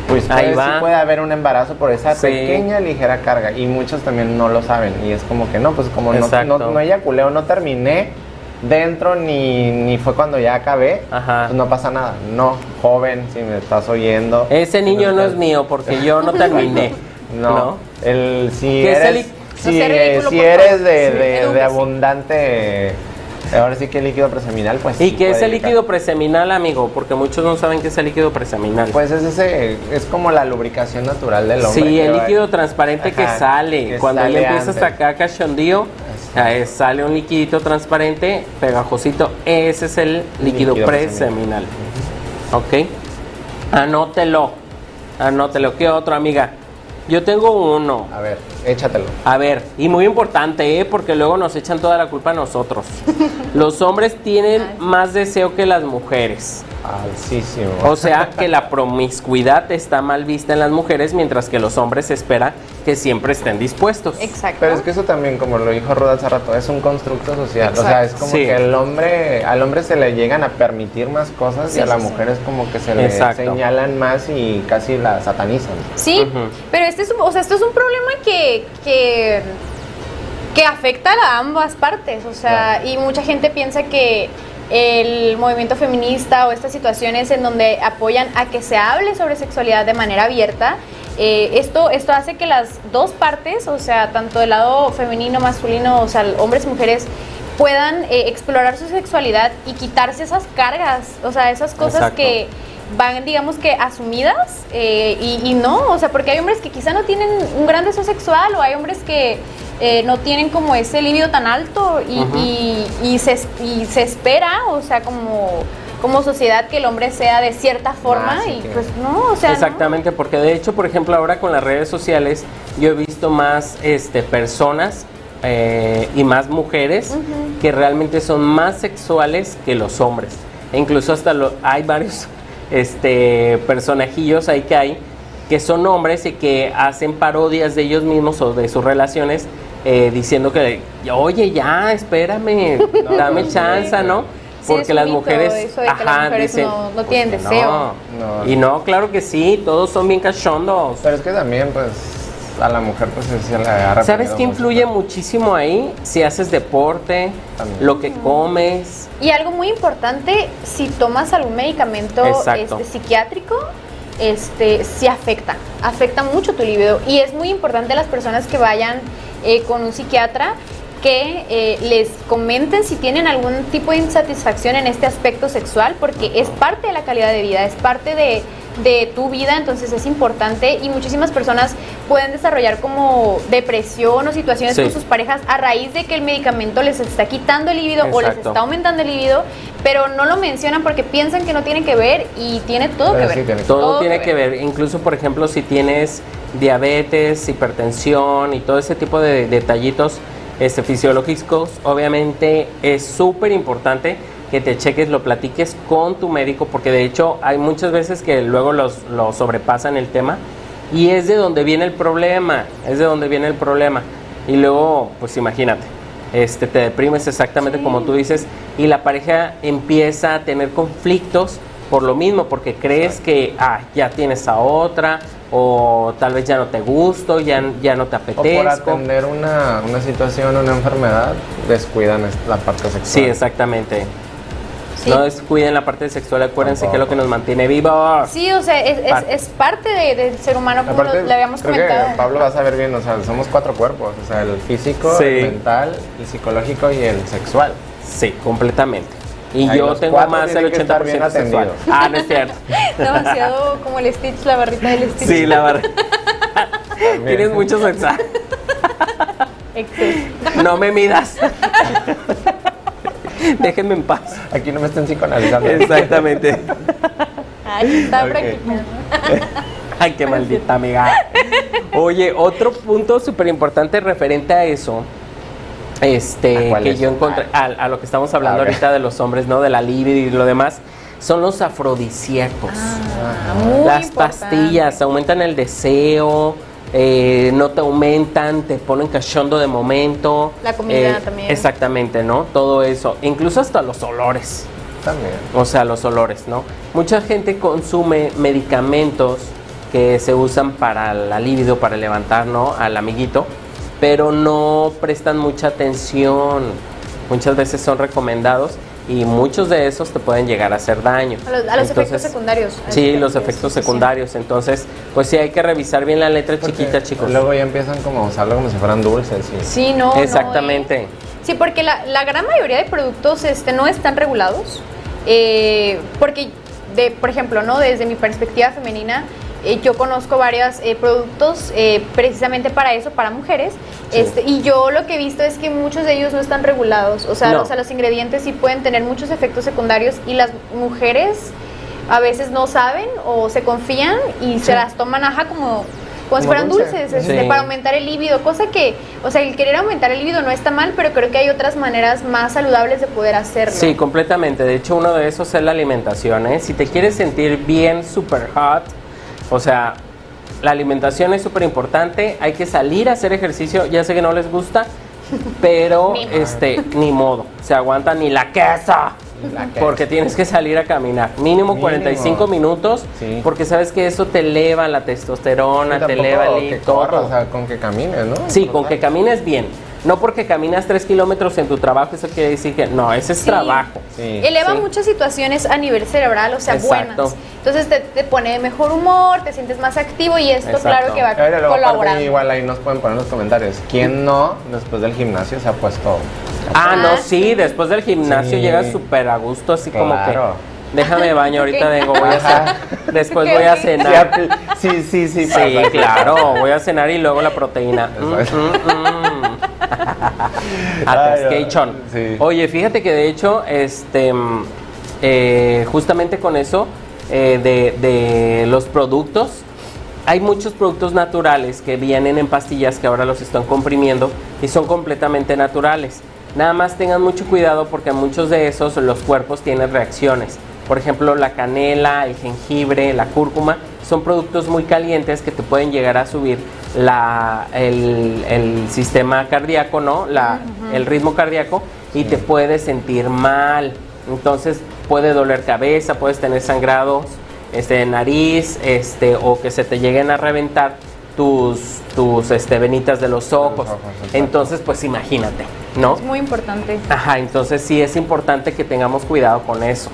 pues Ahí va. sí puede haber un embarazo por esa Sí. pequeña ligera carga y muchos también no lo saben y es como que no, pues como no, no, no eyaculé o no terminé dentro ni, ni fue cuando ya acabé, Ajá. pues no pasa nada. No, joven, si me estás oyendo. Ese niño no es mío porque yo no terminé. No, el, si ¿Qué es el eres, si, ridículo, si eres de, Sí, de- abundante, ahora sí que líquido preseminal, pues ¿Y sí qué es el líquido preseminal, amigo? Porque muchos no saben qué es el líquido preseminal. Pues es ese, es como la lubricación natural del hombre. Sí, el líquido transparente que sale. que Cuando sale ya empieza hasta antes. acá cachondío, sale un liquidito transparente, pegajosito. Ese es el líquido, Líquido preseminal. ¿Ok? Anótelo. Anótelo. ¿Qué otro, amiga? Yo tengo uno. A ver, échatelo. A ver, y muy importante, ¿eh? porque luego nos echan toda la culpa a nosotros. Los hombres tienen más deseo que las mujeres. Altísimo. O sea que la promiscuidad está mal vista en las mujeres, mientras que los hombres se espera que siempre estén dispuestos. Exacto. Pero es que eso también, como lo dijo Ruda hace rato, es un constructo social. O sea, es como Sí. que el hombre, al hombre se le llegan a permitir más cosas Sí, y a la sí, sí. mujer es como que se le Exacto. señalan más y casi la satanizan. Sí, pero este es, un- o sea, esto es un problema que, que, que afecta a ambas partes, o sea, y mucha gente piensa que el movimiento feminista o estas situaciones en donde apoyan a que se hable sobre sexualidad de manera abierta, eh, esto, esto hace que las dos partes, o sea, tanto el lado femenino, masculino, o sea, hombres y mujeres, puedan eh, explorar su sexualidad y quitarse esas cargas, o sea, esas cosas Exacto. que van, digamos que, asumidas eh, y, y no, o sea, porque hay hombres que quizá no tienen un gran deseo sexual o hay hombres que eh, no tienen como ese libido tan alto y, y- y se, y se espera, o sea, como, como sociedad que el hombre sea de cierta forma Ah, sí, y pues no, o sea, no. Exactamente, porque de hecho, por ejemplo, ahora con las redes sociales, yo he visto más este, personas eh, y más mujeres que realmente son más sexuales que los hombres. E incluso hasta lo- hay varios este, personajillos ahí que hay que son hombres y que hacen parodias de ellos mismos o de sus relaciones eh, diciendo que, oye, ya, espérame, dame chance, ¿no? Porque las mito mujeres, eso de que las mujeres no- no tienen que deseo. no. No. Y no, claro que sí, todos son bien cachondos. Pero es que también, pues, a la mujer, pues, se le ¿Sabes qué influye muchísimo ahí? Si haces deporte, También. lo que comes. Y algo muy importante, si tomas algún medicamento este, psiquiátrico, este, sí afecta, afecta mucho tu libido. Y es muy importante las personas que vayan eh, con un psiquiatra que eh, les comenten si tienen algún tipo de insatisfacción en este aspecto sexual, porque es parte de la calidad de vida, es parte de, de tu vida, entonces es importante y muchísimas personas pueden desarrollar como depresión o situaciones Sí. con sus parejas a raíz de que el medicamento les está quitando el libido o les está aumentando el libido, pero no lo mencionan porque piensan que no tiene que ver y tiene todo Pero que sí ver. tiene Todo tiene que ver, incluso por ejemplo si tienes diabetes, hipertensión y todo ese tipo de detallitos este, fisiológicos, obviamente es súper importante que te cheques, lo platiques con tu médico, porque de hecho hay muchas veces que luego los, lo sobrepasan el tema y es de donde viene el problema, es de donde viene el problema. Y luego, pues imagínate, este, te deprimes exactamente como tú dices y la pareja empieza a tener conflictos por lo mismo, porque crees que ah, ya tienes a otra o tal vez ya no te gusto, ya, ya no te O por atender una, una situación, una enfermedad, descuidan es- la parte sexual. Sí, exactamente. Sí. No descuiden la parte sexual, acuérdense que es lo que nos mantiene vivos. Sí, o sea, es, es- Parte. es parte de- del ser humano, como Aparte, lo- le habíamos creo comentado. que Pablo va a saber bien, o sea, somos cuatro cuerpos, o sea, el físico, Sí. el mental, el psicológico y el sexual. Sí, completamente. Y Ahí yo tengo más del tienen que estar 80% bien sexual. Ah, no es cierto. Demasiado como el Stitch, la barrita del Stitch. Sí, la verdad. Tienes mucho. Exceso. No me midas. Déjenme en paz. Aquí no me estén psicoanalizando. Exactamente. Ay, está Ok. practicando. Ay, qué maldita amiga. Oye, otro punto súper importante referente a eso, ¿A este, que es? yo encontré, a, a lo que estamos hablando Ah, ahorita de los hombres, ¿no? De la libido y lo demás, son los afrodisíacos. Ah, muy Las importante. pastillas aumentan el deseo, eh, no te aumentan, te ponen cachondo de momento. La comida también. Exactamente, ¿no? Todo eso, incluso hasta los olores. También. O sea, los olores, ¿no? Mucha gente consume medicamentos que se usan para la libido, para levantar, ¿no? Al amiguito, pero no prestan mucha atención. Muchas veces son recomendados y muchos de esos te pueden llegar a hacer daño. A los, a los efectos Entonces, secundarios. Sí, los efectos sí. secundarios. Entonces, pues sí hay que revisar bien la letra Porque chiquita, chicos. Luego ya empiezan como a usarlo como si fueran dulces. Sí, no. no, Exactamente. eh. Sí, porque la, la gran mayoría de productos este, no están regulados. eh, porque, de, por ejemplo, ¿no? desde mi perspectiva femenina, eh, yo conozco varios eh, productos eh, precisamente para eso, para mujeres. Sí. Este, y yo lo que he visto es que muchos de ellos no están regulados. O sea, No. o sea, los ingredientes sí pueden tener muchos efectos secundarios y las mujeres a veces no saben o se confían y se las toman como, como si fueran dulce. dulces este, Sí. para aumentar el líbido, cosa que, o sea, el querer aumentar el líbido no está mal, pero creo que hay otras maneras más saludables de poder hacerlo. Sí, completamente. De hecho, uno de esos es la alimentación. ¿eh? Si te quieres sentir bien, super hot, o sea, la alimentación es súper importante. Hay que salir a hacer ejercicio. Ya sé que no les gusta, pero Ni modo. este, ni modo. Se aguanta ni la que- Porque tienes que salir a caminar. Mínimo, Mínimo. 45 minutos. Sí. Porque sabes que eso te eleva la testosterona, te eleva el que todo. corras, o sea, con que camines, ¿no? Sí, con que camines bien. No porque caminas 3 kilómetros en tu trabajo, eso quiere decir que no, ese es Sí. trabajo. Sí. Eleva Sí. muchas situaciones a nivel cerebral, o sea, Exacto. buenas. Entonces te, te pone de mejor humor, te sientes más activo y esto Exacto. claro que va aparte, colaborando. igual ahí nos pueden poner en los comentarios. ¿Quién no, después del gimnasio, se ha puesto Ah, no, Ah, sí, sí. después del gimnasio Sí. llegas súper a gusto, así como que. Déjame baño, ahorita vengo, voy a Ajá. hacer. Después voy a. Sí, cenar. Sí, sí, sí. Sí, claro, voy a cenar y luego la proteína. Mm, mm, mm. Atascation. sí. Oye, fíjate que de hecho, este, eh, justamente con eso eh, de, de los productos, hay muchos productos naturales que vienen en pastillas que ahora los están comprimiendo y son completamente naturales. Nada más tengan mucho cuidado porque muchos de esos los cuerpos tienen reacciones. Por ejemplo, la canela, el jengibre, la cúrcuma son productos muy calientes que te pueden llegar a subir la, el, el sistema cardíaco, ¿no? La, El ritmo cardíaco y te puedes sentir mal. Entonces puede doler cabeza, puedes tener sangrados este, de nariz, este, o que se te lleguen a reventar tus, tus este, venitas de los ojos. Entonces, pues imagínate, ¿no? Es muy importante. Ajá, entonces sí es importante que tengamos cuidado con eso,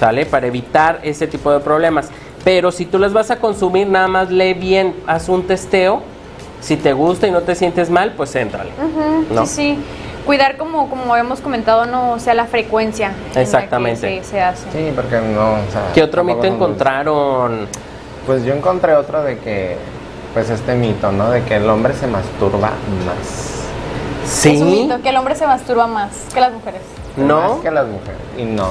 ¿sale? Para evitar ese tipo de problemas. Pero si tú las vas a consumir, nada más lee bien, haz un testeo. Si te gusta y no te sientes mal, pues éntrale. Sí, sí. Cuidar como, como hemos comentado, no o sea la frecuencia en la que Exactamente. se, se hace. Sí, porque no. o sea, ¿Qué otro mito encontraron? Pues yo encontré otro de que, pues este mito, ¿no? De que el hombre se masturba más. Sí. Es un mito que el hombre se masturba más que las mujeres. ¿No? Más que las mujeres. Y no.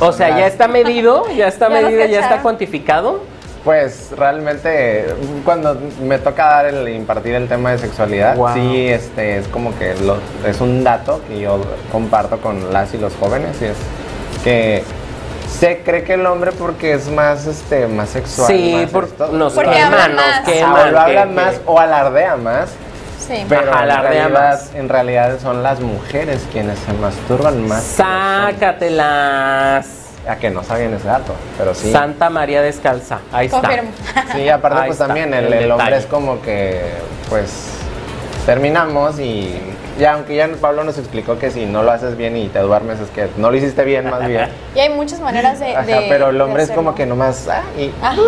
O sea, ya está medido, ya está Ya medido, ya está cuantificado. Pues realmente cuando me toca dar el impartir el tema de sexualidad, Wow. sí este es como que lo- es un dato que yo comparto con las y los jóvenes y es que se cree que el hombre porque es más este más sexual, Sí, más por- esto, nos Porque lo- queman, hablan nos más. que- que- más o alardea más, Sí. pero Ajá, en realidad, más. en realidad son las mujeres quienes se masturban más. Sácatelas. A que no sabían ese dato, pero sí. Santa María Descalza. Ahí está. Confirmo. Sí, aparte Ahí pues está, también el, el el hombre es como que pues terminamos y ya aunque ya Pablo nos explicó que si no lo haces bien y te duermes es que no lo hiciste bien más bien. Y hay muchas maneras de. Ajá, de- pero el hombre es como que nomás ah, y, Ajá.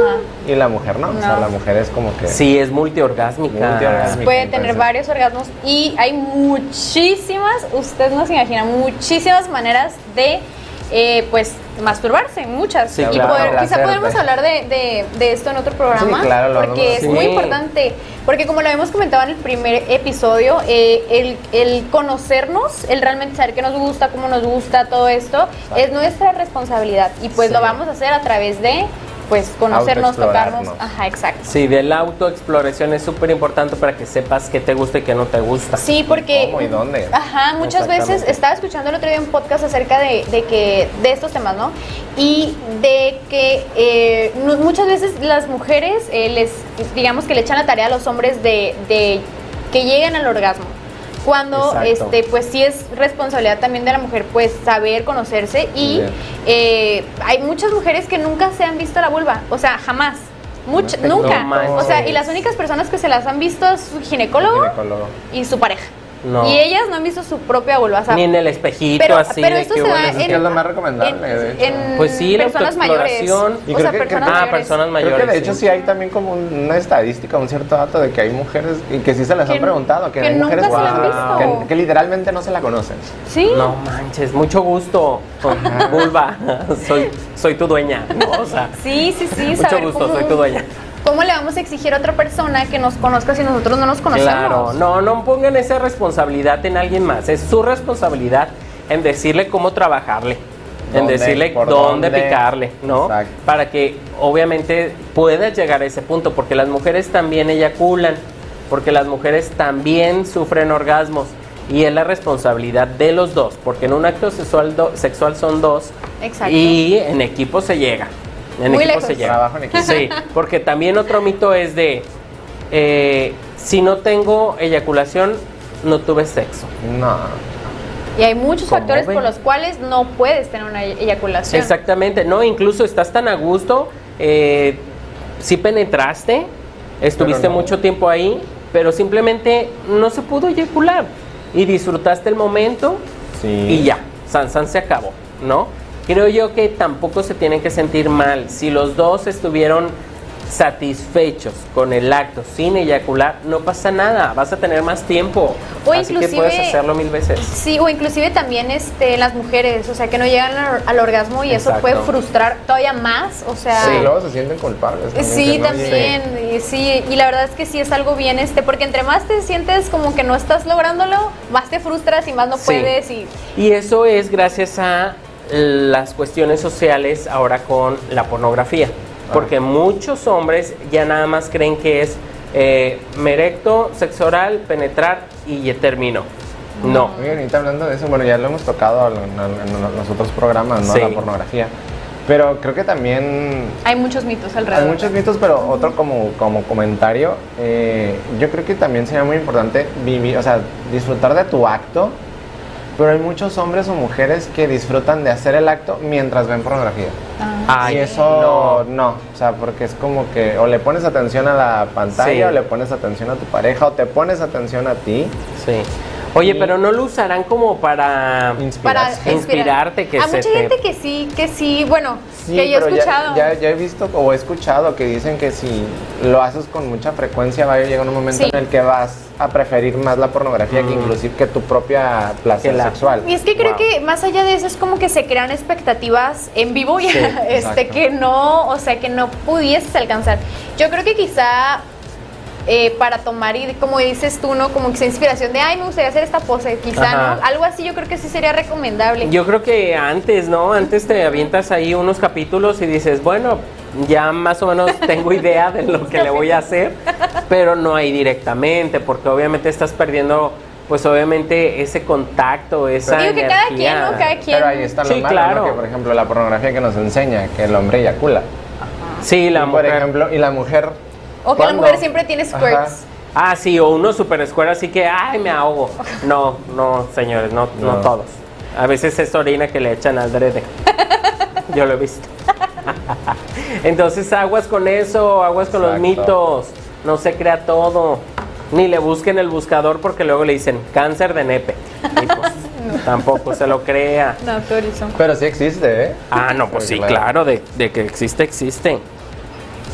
y la mujer no, o sea, la mujer es como que Sí, es multiorgásmica. Multiorgásmica. Puede entonces- tener varios orgasmos y hay muchísimas, usted no se imagina, muchísimas maneras de, eh, pues, masturbarse, muchas. Sí, y claro. poder- quizá podemos hablar de, de- de esto en otro programa, Sí, claro, lo porque es muy importante, porque como lo hemos comentado en el primer episodio, eh, el, el conocernos, el realmente saber qué nos gusta, cómo nos gusta, todo esto, es nuestra responsabilidad. Y pues lo vamos a hacer a través de, pues, conocernos, tocarnos. Ajá, exacto. Sí, de la autoexploración es súper importante para que sepas qué te gusta y qué no te gusta. Sí, porque... ¿Cómo y dónde? Ajá, muchas veces estaba escuchando el otro día un podcast acerca de, de que de estos temas, ¿no? Y de que eh, muchas veces las mujeres eh, les, digamos que le echan la tarea a los hombres de, de que lleguen al orgasmo. Cuando, Exacto. este, pues sí es responsabilidad también de la mujer, pues saber conocerse y eh, hay muchas mujeres que nunca se han visto la vulva, o sea, jamás. Much- No nunca. o sea, y las únicas personas que se las han visto es su ginecólogo ginecólogo. y su pareja. No. Y ellas no han visto su propia vulva. o sea, Ni en el espejito pero, así. pero de esto que se hubo da les- es que es lo más recomendable, de hecho. en Pues sí, la personas mayores. autoexploración. Y o creo sea, que- personas Ah, mayores. personas mayores. Creo que de hecho sí. sí hay también como un- una estadística, un cierto dato de que hay mujeres y que sí se las Que- han preguntado, que, que hay nunca mujeres se la han que- visto. que, que literalmente no se la conocen. Sí. No manches, mucho gusto. Vulva, soy, soy tu dueña. No, o sea, Sí, sí, sí. mucho saber gusto, cómo- soy tu dueña. ¿Cómo le vamos a exigir a otra persona que nos conozca si nosotros no nos conocemos? Claro, no, no pongan esa responsabilidad en alguien más. Es su responsabilidad en decirle cómo trabajarle, en decirle ¿Por dónde, dónde? picarle, ¿no? Exacto. Para que obviamente puedas llegar a ese punto, porque las mujeres también eyaculan, porque las mujeres también sufren orgasmos. Y es la responsabilidad de los dos, porque en un acto sexual, do- sexual son dos Exacto. y en equipo se llega. En Muy equipo lejos. se llega. Trabajo en equipo. Sí, porque también otro mito es de eh, si no tengo eyaculación, no tuve sexo. No. Y hay muchos ¿Cómo factores ven? por los cuales no puedes tener una eyaculación. Exactamente, no, incluso estás tan a gusto, eh, si penetraste, estuviste no. mucho tiempo ahí, pero simplemente no se pudo eyacular y disfrutaste el momento Sí. y ya, San San se acabó, ¿no? Creo yo que tampoco se tienen que sentir mal si los dos estuvieron satisfechos con el acto sin eyacular, no pasa nada, vas a tener más tiempo. O Así que puedes hacerlo mil veces. Sí, o inclusive también este, las mujeres, o sea, que no llegan al, al orgasmo y eso puede frustrar todavía más, o sea... Sí, luego se sienten culpables. también, Sí, no también, y sí, y la verdad es que sí es algo bien, este, porque entre más te sientes como que no estás lográndolo, más te frustras y más no Sí. puedes y Y eso es gracias a las cuestiones sociales ahora con la pornografía. Porque muchos hombres ya nada más creen que es eh, me erecto, sexo oral, penetrar y ya termino. No. Oye, ahorita hablando de eso, bueno, ya lo hemos tocado en, en- en los otros programas, ¿no? Sí. La pornografía. Pero creo que también hay muchos mitos alrededor. hay muchos mitos, pero otro como, como comentario, eh, yo creo que también sería muy importante vivir, o sea, disfrutar de tu acto, pero hay muchos hombres o mujeres que disfrutan de hacer el acto mientras ven pornografía. Ay, y eso no. o sea, porque es como que o le pones atención a la pantalla Sí. o le pones atención a tu pareja o te pones atención a ti. Sí. Oye, pero no lo usarán como para... para. Inspirarte, que Hay se mucha te- gente que sí, que sí, bueno, Sí, que yo he pero ya- escuchado. Ya, ya he visto o he escuchado que dicen que si lo haces con mucha frecuencia va a llegar un momento Sí. en el que vas a preferir más la pornografía que Mm. inclusive que tu propia placer la- sexual. Y es que creo Wow. que más allá de eso es como que se crean expectativas en vivo y Sí, este exacto. que no, o sea, que no pudieses alcanzar. Yo creo que quizá eh, para tomar y como dices tú, ¿no? Como que esa inspiración de, ay, me gustaría hacer esta pose, quizá, Ajá. ¿no? Algo así yo creo que sí sería recomendable. Yo creo que antes, ¿no? Antes te avientas ahí unos capítulos y dices, bueno, ya más o menos tengo idea de lo que le voy a hacer, pero no ahí directamente, porque obviamente estás perdiendo, pues obviamente ese contacto, esa Digo que cada energía. quien, ¿no? Cada quien. Pero ahí está lo Sí, malo, claro. ¿no? que por ejemplo la pornografía que nos enseña que el hombre eyacula. Sí, la Y, por mujer. ejemplo, y la mujer O que la mujer siempre tiene Ajá. squirts. Ah, sí, o uno super escuela, así que, ay, me ahogo. No, no, señores, no, no. No. todos. A veces es orina que le echan al drede. Yo lo he visto. Entonces, aguas con eso, aguas con los mitos. No se crea todo. Ni le busquen el buscador porque luego le dicen cáncer de nepe. Y pues, tampoco se lo crea. No, autorizo. Pero sí existe, ¿eh? Ah, no, pues sí, Claro. claro, de, de que existe, existe.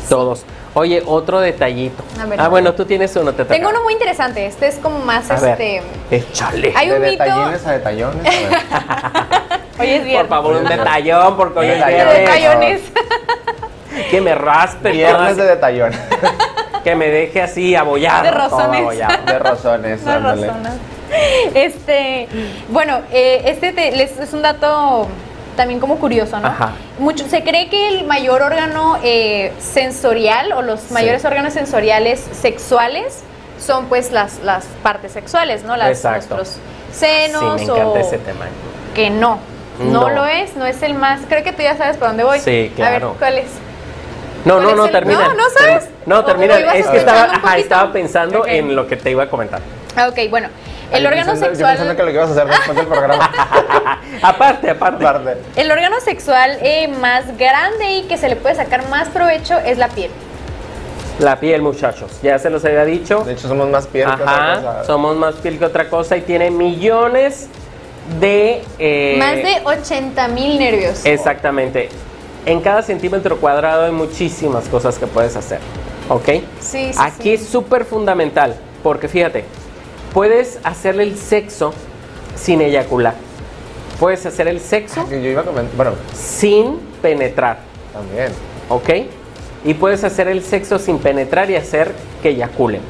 Todos. Oye, otro detallito. A ver. ah, bueno, tú tienes uno, te. Tengo uno muy interesante. Este es como más, A ver, este... échale. Hay de un mito... detallines a detallones. a ver. Hoy es Por viernes. favor, un detallón, porque hoy es Detallón. De viernes. detallones. Que me raspe Viernes todas, de detallones. que me deje así abollado. De razones. todo abollado. de ándale. razón, ¿no? Este, bueno, eh, este te- les- es un dato también como curioso, ¿no? Ajá. Mucho, se cree que el mayor órgano eh, sensorial o los mayores órganos sensoriales sexuales son pues las, las partes sexuales, ¿no? Las, Exacto. Nuestros senos Sí, me encanta o ese tema. que no. No, No. lo es, no es el más. Creo que tú ya sabes para dónde voy. Sí, A ver, claro. ¿cuál es? No, ¿Cuál no, no, el- termina. No, ¿no sabes? No, ¿O- termina. Es que estaba, ajá, estaba pensando en lo que te iba a comentar. Ah, ok, bueno. El Yo órgano pensando- sexual. Yo pensando que lo que ibas a hacer después del programa. aparte, aparte. Aparte. El órgano sexual eh, más grande y que se le puede sacar más provecho es la piel. La piel, muchachos. Ya se los había dicho. De hecho, somos más piel que otra cosa. somos más piel que otra cosa y tiene millones de... eh, más de 80 mil nervios. Exactamente. En cada centímetro cuadrado hay muchísimas cosas que puedes hacer. ¿Ok? Sí, sí, Aquí sí. es súper fundamental. Porque fíjate, puedes hacerle el sexo sin eyacular. Puedes hacer el sexo Que yo iba a comentar. Bueno, sin penetrar. también. ¿Ok? Y puedes hacer el sexo sin penetrar y hacer que eyaculen.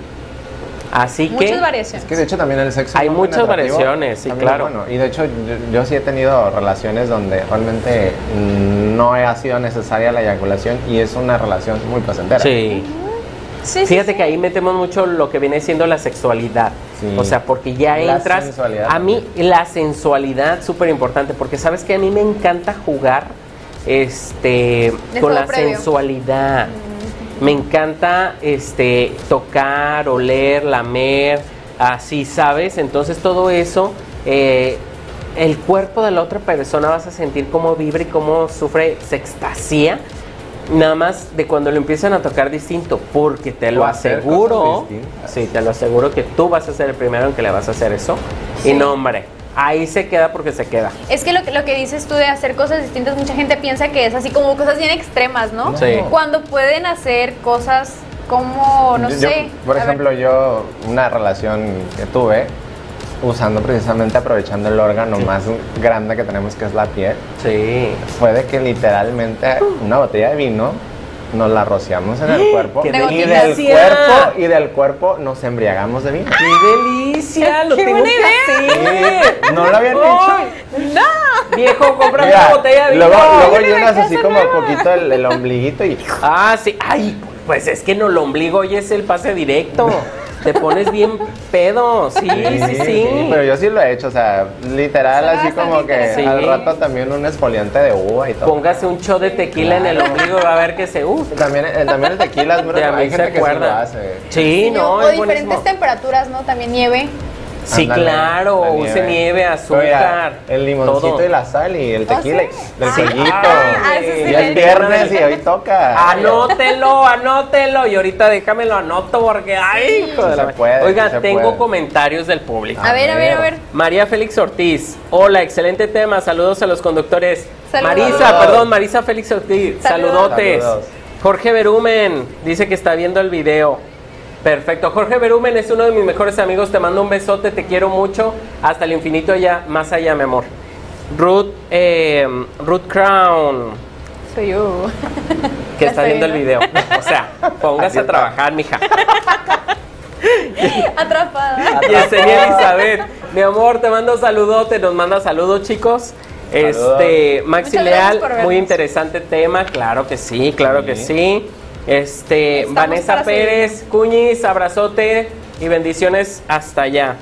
Así Muchas que... variaciones. Es que de hecho también el sexo. Hay muchas variaciones, sí, claro. bueno. Y de hecho, yo, yo sí he tenido relaciones donde realmente no ha sido necesaria la eyaculación y es una relación muy placentera. Sí. Sí, sí, Fíjate sí. que ahí metemos mucho lo que viene siendo la sexualidad. Sí. O sea, porque ya La entras. sensualidad A mí, la sensualidad, súper importante, porque sabes que a mí me encanta jugar este, De con la previo. sensualidad. Me encanta este, tocar, oler, lamer, así, ¿sabes? Entonces todo eso, eh, el cuerpo de la otra persona vas a sentir cómo vibra y cómo sufre, se extasia. Nada más de cuando lo empiezan a tocar distinto, porque te lo aseguro, sí, te lo aseguro que tú vas a ser el primero en que le vas a hacer eso. Sí. Y no, hombre, ahí se queda porque se queda. Es que lo, que lo que dices tú de hacer cosas distintas, mucha gente piensa que es así como cosas bien extremas, ¿no? Sí. Cuando pueden hacer cosas como, no Yo- sé. por ver. ejemplo, yo, una relación que tuve, usando precisamente, aprovechando el órgano más grande que tenemos, que es la piel, Sí. fue de que literalmente una botella de vino nos la rociamos en el cuerpo ¡Qué y del delicia! cuerpo y del cuerpo nos embriagamos de vino. ¡Qué delicia! ¡Lo ¡Qué tengo buena que hacer! Sí, no lo habían ¡Ay! Viejo, cómprame una botella de vino. luego, luego llenas así como nueva. poquito el, el ombliguito y Ah, sí. Ay, pues es que no lo ombligo y es el pase directo. Te pones bien pedo. Sí, sí, sí. Pero yo sí lo he hecho, o sea, literal, así como que al rato también un exfoliante de uva y todo. Póngase un shot de tequila en el ombligo y va a ver que se usa. También, eh, también el tequila es muy Hay se que sí lo hace. Sí, no, o es diferentes buenísimo. temperaturas, ¿no? También nieve. Sí, claro, la use nieve, azúcar. el limoncito todo. y la sal y el ¿Oh, tequila sí? y el Ah, ah, sí ya es viernes y hoy Ah, toca. Anótelo, anótelo. Y ahorita déjamelo anoto porque, ay, hijo de Se la puede, Oiga, se tengo puede. comentarios del público. A ver, a ver, a ver. María Félix Ortiz. Hola, excelente tema. Saludos a los conductores. Saludos. Marisa, perdón, Marisa Félix Ortiz. Saludos. Saludotes. Saludos. Jorge Berumen dice que está viendo el video. Perfecto. Jorge Berumen es uno de mis mejores amigos. Te mando un besote, te quiero mucho. Hasta el infinito allá, más allá, mi amor. Ruth, eh, Ruth Crown, Soy yo. que está viendo el video. O sea, póngase a trabajar, mija. Atrapada. Yesenia Elizabeth, mi amor, te mando saludote, nos manda saludos, chicos. Este, Maxi Leal, muy interesante tema, claro que sí, claro que sí. Este, Estamos Vanessa Pérez, Cuñiz, abrazote y bendiciones hasta allá.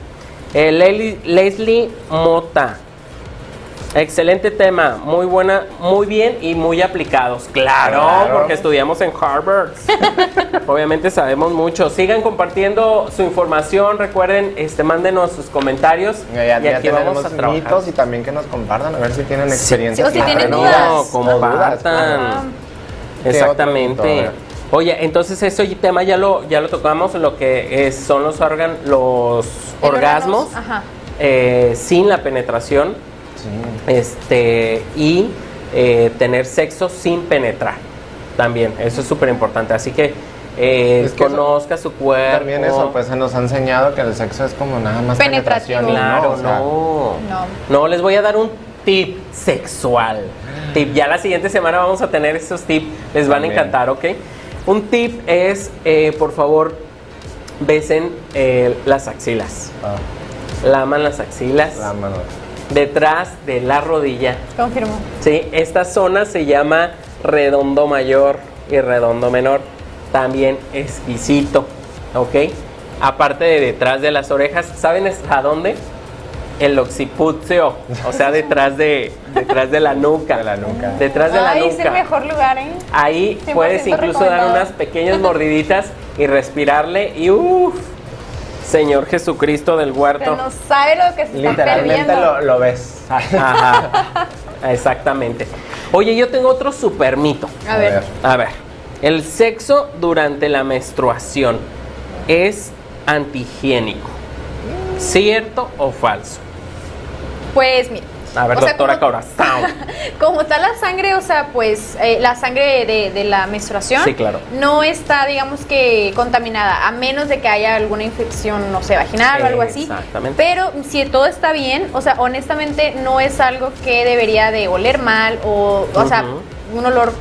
Eh, Leli- Leslie Mota. Excelente tema, muy buena, muy bien y muy aplicados. Claro, Claro. porque estudiamos en Harvard. Obviamente sabemos mucho. Sigan compartiendo su información. Recuerden, este, mándenos sus comentarios Ya, ya, y ya aquí vamos tenemos a trabajar. mitos y también que nos compartan a ver si tienen experiencias. Sí, o si tienen claro. dudas. No, compartan. Ah, ¿Qué otro Exactamente. Oye, entonces ese tema ya lo ya lo tocamos, lo que es- son los órganos, los el orgasmos Ajá. eh, sin la penetración, Sí. este y eh, tener sexo sin penetrar. También, eso es súper importante. Así que eh, Es que eso- conozca su cuerpo. También eso, pues se nos ha enseñado que el sexo es como nada más penetración. Claro, o sea, no. No. No, les voy a dar un tip sexual. Tip, ya la siguiente semana vamos a tener esos tips, les van a encantar, ¿ok? Un tip es, eh, por favor, besen eh, las axilas. ah, Laman las axilas la mano. detrás de la rodilla. Confirmo. Sí, esta zona se llama redondo mayor y redondo menor. También exquisito, ¿ok? Aparte de detrás de las orejas, ¿saben hasta dónde? El occiputio, o sea, detrás de, detrás de la nuca. De la nuca. Detrás de la Ay, es el nuca. mejor lugar, ¿eh? Ahí 100% puedes incluso dar unas pequeñas mordiditas y respirarle y uff, Señor Jesucristo del Que huerto. no sabe lo que se está Literalmente perdiendo. lo, lo ves. Ajá, exactamente. Oye, yo tengo otro super mito. A ver. A ver, el sexo durante la menstruación es antihigiénico. ¿Cierto o falso? Pues mira. A ver, o sea, doctora como- Corazón. Como está la sangre, o sea, pues eh, la sangre de, de la menstruación Sí, claro. no está, digamos que, contaminada, a menos de que haya alguna infección, no sé, vaginal o algo así. Exactamente. Pero si todo está bien, o sea, honestamente no es algo que debería de oler mal o, o sea, un olor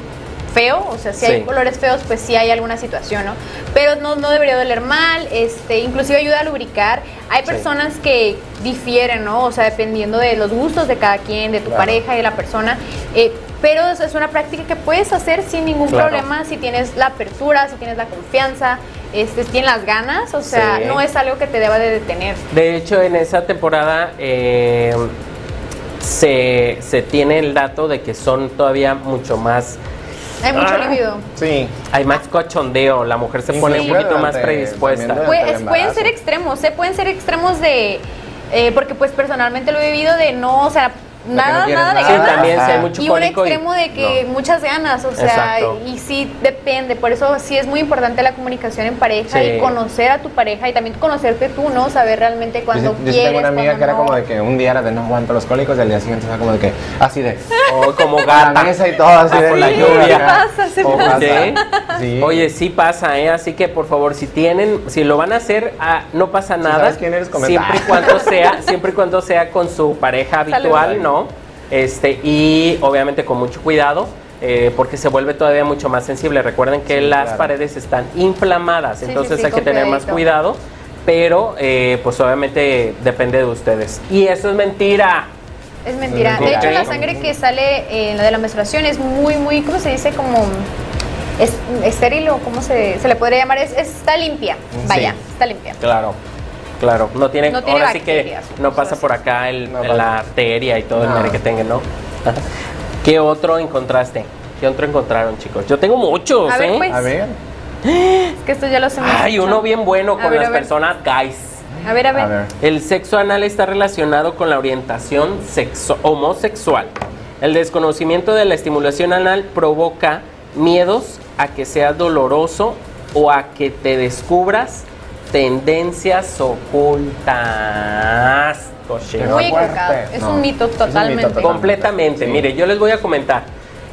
feo, o sea, si hay Sí. olores feos, pues sí hay alguna situación, ¿no? Pero no, no debería oler mal, este, inclusive ayuda a lubricar. Hay Sí. personas que difieren, ¿no? O sea, dependiendo de los gustos de cada quien, de tu Claro. pareja y de la persona. eh, pero es, es una práctica que puedes hacer sin ningún Claro. problema si tienes la apertura, si tienes la confianza, este, si tienes las ganas, o sea, Sí. no es algo que te deba de detener. De hecho, en esa temporada eh, se, se tiene el dato de que son todavía mucho más... Hay mucho Ah. libido. Sí. Hay más cochondeo, la mujer se pone un poquito más predispuesta. Pues, pueden ser extremos, ¿eh? pueden ser extremos de, eh, porque pues personalmente lo he vivido de no, o sea, nada, quieres nada de nada. Sí, ganas. también si hay mucho y un cólico y- extremo de que muchas ganas, o sea, Exacto. y sí depende, por eso sí es muy importante la comunicación en pareja Sí. y conocer a tu pareja y también conocerte tú, ¿no? Saber realmente Yo, cuando sí- yo sí quieres, tengo una amiga que era no. como de que un día era de no aguanto los cólicos y al día siguiente era como de que así de O como gata. mesa y todo así de la lluvia. pasa, se O pasa. ¿Sí? Sí. Oye, sí pasa, ¿eh? Así que por favor, si tienen, si lo van a hacer, ah, no pasa nada. sabes quién eres, comenta. siempre y cuando sea, siempre y cuando sea con su pareja habitual, Salud. ¿no? Este, y obviamente con mucho cuidado. eh, porque se vuelve todavía mucho más sensible. Recuerden que Sí, las claro. paredes están inflamadas, Sí, entonces sí, sí, hay que tener más cuidado. Pero, eh, pues obviamente depende de ustedes. Y eso es mentira. Es mentira. De hecho, la sangre que sale eh, en la de la menstruación es muy, muy, ¿cómo se dice? Como es, estéril o cómo se, se le podría llamar. Es, está limpia. Sí. Vaya, está limpia. Claro, claro. No tiene, No tiene ahora sí que no cosas pasa por acá el, No la arteria y todo el No. merequetengue, ¿no? ¿Qué otro encontraste? ¿Qué otro encontraron, chicos? Yo tengo muchos, A ver, ¿eh? pues. A ver, Es que esto ya lo hemos Ay, dicho. uno bien bueno con ver, las ver. personas guys. A ver, a ver. a ver. El sexo anal está relacionado con la orientación sexo homosexual. El desconocimiento de la estimulación anal provoca miedos a que sea doloroso o a que te descubras tendencias ocultas. Muy equivocado. Es No, un mito es un mito totalmente. total. Completamente. Sí. Mire, yo les voy a comentar.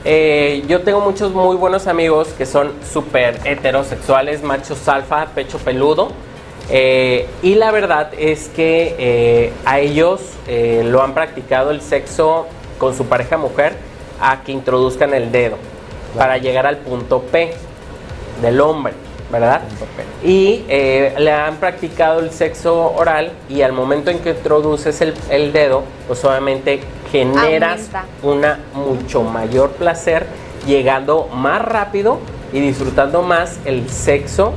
Eh, yo tengo muchos muy buenos amigos que son súper heterosexuales, machos alfa, pecho peludo. eh, y la verdad es que eh, a ellos eh, lo han practicado el sexo con su pareja mujer a que introduzcan el dedo para llegar al punto P del hombre, ¿verdad? Y eh, le han practicado el sexo oral y al momento en que introduces el, el dedo, pues obviamente generas Aumenta. una mucho mayor placer, llegando más rápido y disfrutando más el sexo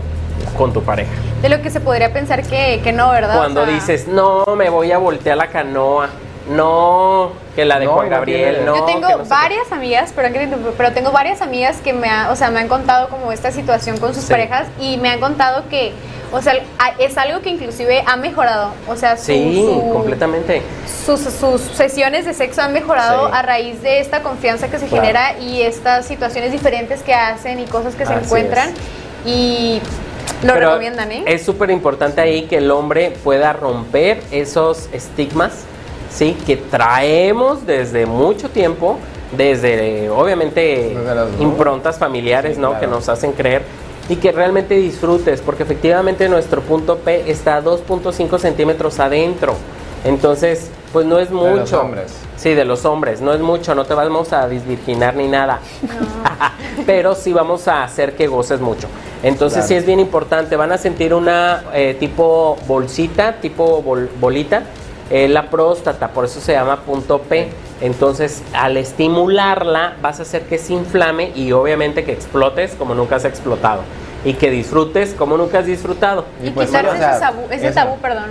con tu pareja. De lo que se podría pensar que, que no, ¿verdad? O Cuando sea, dices, no, me voy a voltear la canoa, no, que la de No, Juan Gabriel, no. Yo tengo no sé qué". varias amigas, pero, tengo varias amigas que me, ha- o sea, me han contado como esta situación con sus Sí. parejas y me han contado que, o sea, es algo que inclusive ha mejorado. O sea, su- Sí, su- completamente. sus, sus sesiones de sexo han mejorado Sí. a raíz de esta confianza que se Claro. genera y estas situaciones diferentes que hacen y cosas que se Así encuentran. Y lo Pero recomiendan, ¿eh? Es súper importante ahí que el hombre pueda romper esos estigmas, ¿sí? Que traemos desde mucho tiempo, desde obviamente Desde las- improntas familiares, Sí, ¿no? claro. Que nos hacen creer y que realmente disfrutes, porque efectivamente nuestro punto P está a 2.5 centímetros adentro. Entonces, pues no es mucho. los hombres. Sí, de los hombres, no es mucho, no te vamos a disvirginar ni nada. Pero sí vamos a hacer que goces mucho. Entonces Claro. sí es bien importante, van a sentir una eh, tipo bolsita, tipo bol- bolita, eh, la próstata, por eso se llama punto P. Entonces al estimularla vas a hacer que se inflame y obviamente que explotes como nunca has explotado. Y que disfrutes como nunca has disfrutado. y pues, quitarse o sea, ese tabú, ese eso. tabú, perdón.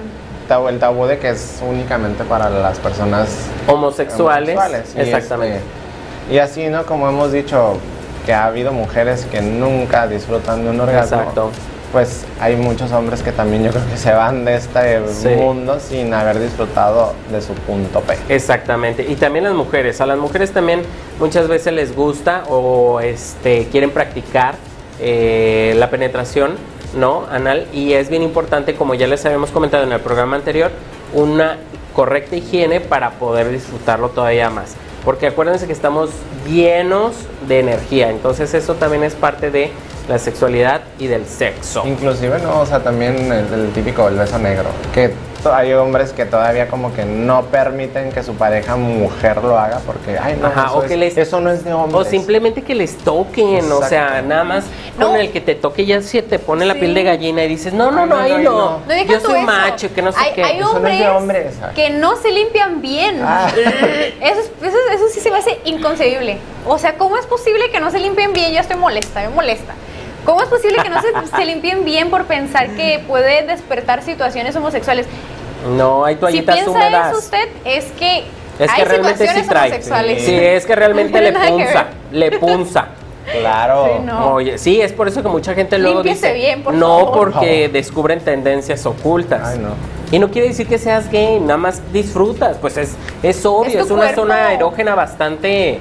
Tabú- el tabú de que es únicamente para las personas Homosexuales. homosexuales. Y, Exactamente. este, y así, ¿no? Como hemos dicho que ha habido mujeres que nunca disfrutan de un orgasmo. Exacto. Pues hay muchos hombres que también yo creo que se van de este Sí. mundo sin haber disfrutado de su punto P. Exactamente. Y también las mujeres. A las mujeres también muchas veces les gusta o este quieren practicar eh, la penetración, ¿no? Anal. Y es bien importante, como ya les habíamos comentado en el programa anterior, una correcta higiene para poder disfrutarlo todavía más. Porque acuérdense que estamos llenos de energía. Entonces eso también es parte de la sexualidad y del sexo. Inclusive, ¿no? O sea, también el, el típico el beso negro. Que hay hombres que todavía como que no permiten que su pareja mujer lo haga porque, ay, no, Ajá, eso, o es, que les- eso no es de hombres. O simplemente que les toquen, o sea, nada más No. con el que te toque ya se te pone la piel de gallina y dices, no, no, no, No, ahí no, Yo soy eso. macho, que no sé hay, qué. Hay Eso no es hombres, de hombres, ay. que no se limpian bien. Ah. Eso, es- eso, eso sí se me hace inconcebible. O sea, ¿cómo es posible que no se limpien bien? Yo estoy molesta, me molesta. ¿Cómo es posible que no se, se limpien bien por pensar que puede despertar situaciones homosexuales? No, hay Si toallitas piensa húmedas. eso usted, es que Es hay que realmente sí situaciones trae. homosexuales. Sí, es que realmente No le punza, le punza. Claro. Sí, no. Oye, sí, es por eso que mucha gente luego Límpiese dice bien, por no favor. porque descubren tendencias ocultas. Ay, no. Y no quiere decir que seas gay, nada más disfrutas, pues es, es obvio, Es una cuerpo. zona erógena bastante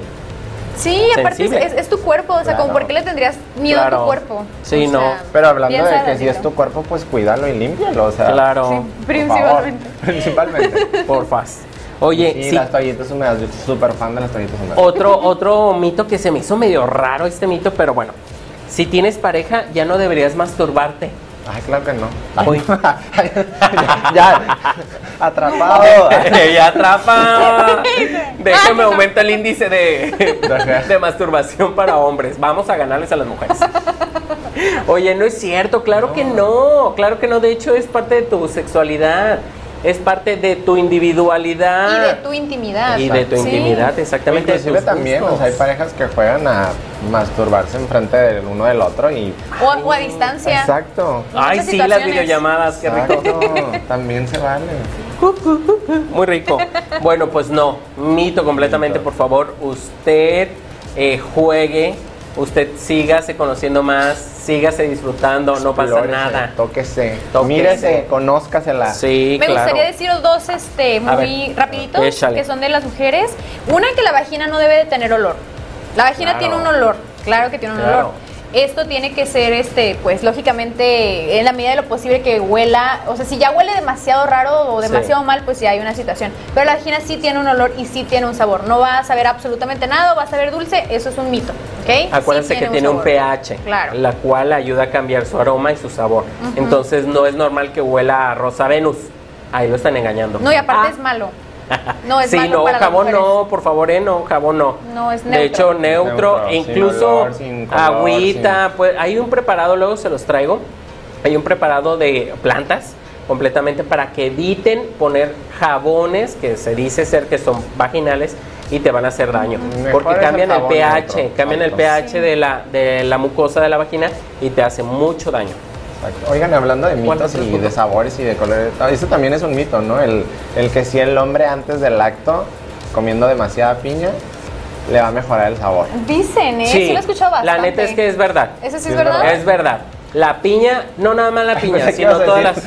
Sí, aparte es, es- es tu cuerpo, o sea, Claro. como por qué le tendrías miedo a tu cuerpo. Sí, O no. sea, Pero hablando de que si es tu cuerpo, pues cuídalo y límpialo. O sea, claro, Sí, por principalmente. favor. Principalmente. porfas. Oye, Y sí, las toallitas húmedas, yo soy súper fan de las toallitas húmedas. otro, otro mito que se me hizo medio raro este mito, pero bueno, si tienes pareja ya no deberías masturbarte. Ay, claro que no. Uy. ya, ya, atrapado. ya atrapa. Déjame aumenta el índice de, de masturbación para hombres. Vamos a ganarles a las mujeres. Oye, no es cierto, claro que no, claro que no. De hecho, es parte de tu sexualidad, es parte de tu individualidad. Y de tu intimidad. Y de tu Sí. intimidad, exactamente. Inclusive también, sea, hay parejas que juegan a masturbarse enfrente del uno del otro y... O, a- o a distancia. Exacto. Ay, sí, las videollamadas, qué rico. Exacto. También se vale. Muy rico. Bueno, pues no, mito completamente, Mito. por favor. Usted eh, juegue, usted sígase conociendo más, sígase disfrutando, no pasa nada. Tóquese. Tóquese. Mírese, conózcasela. Sí, Me claro. gustaría deciros dos este, muy ver, rapiditos échale. que son de las mujeres. Una que la vagina no debe de tener olor. La vagina Claro. tiene un olor, claro que tiene un Claro. olor. Esto tiene que ser, este, pues lógicamente, en la medida de lo posible que huela, o sea, si ya huele demasiado raro o Sí. demasiado mal, pues ya hay una situación. Pero la vagina sí tiene un olor y sí tiene un sabor. No va a saber absolutamente nada, va a saber dulce, eso es un mito, ¿ok? Acuérdense Sí que tiene un pH, Claro. la cual ayuda a cambiar su aroma y su sabor. Entonces no es normal que huela a rosa Venus. Ahí lo están engañando. No, y aparte Ah, es malo. No, es sí, malo no, para jabón no, por favor, eh, no, jabón no. No, es De neutro. hecho, neutro, Neutro, sin incluso olor, sin color, agüita, pues hay un preparado, luego se los traigo. Hay un preparado de plantas completamente para que eviten poner jabones que se dice ser que son vaginales y te van a hacer daño. Mejor Porque el cambian el, pH, neutro, cambian el pH de la, de la mucosa de la vagina y te hace mucho daño. Oigan, hablando de ¿Cuál mitos y de sabores y de colores, ah, eso también es un mito, ¿no? El, el que si el hombre antes del acto, comiendo demasiada piña, le va a mejorar el sabor. Dicen, ¿eh? Sí, lo he escuchado bastante. La neta es que es verdad. ¿Eso sí Sí, es es verdad? verdad. Es verdad. La piña, no nada más la piña, sino todas las.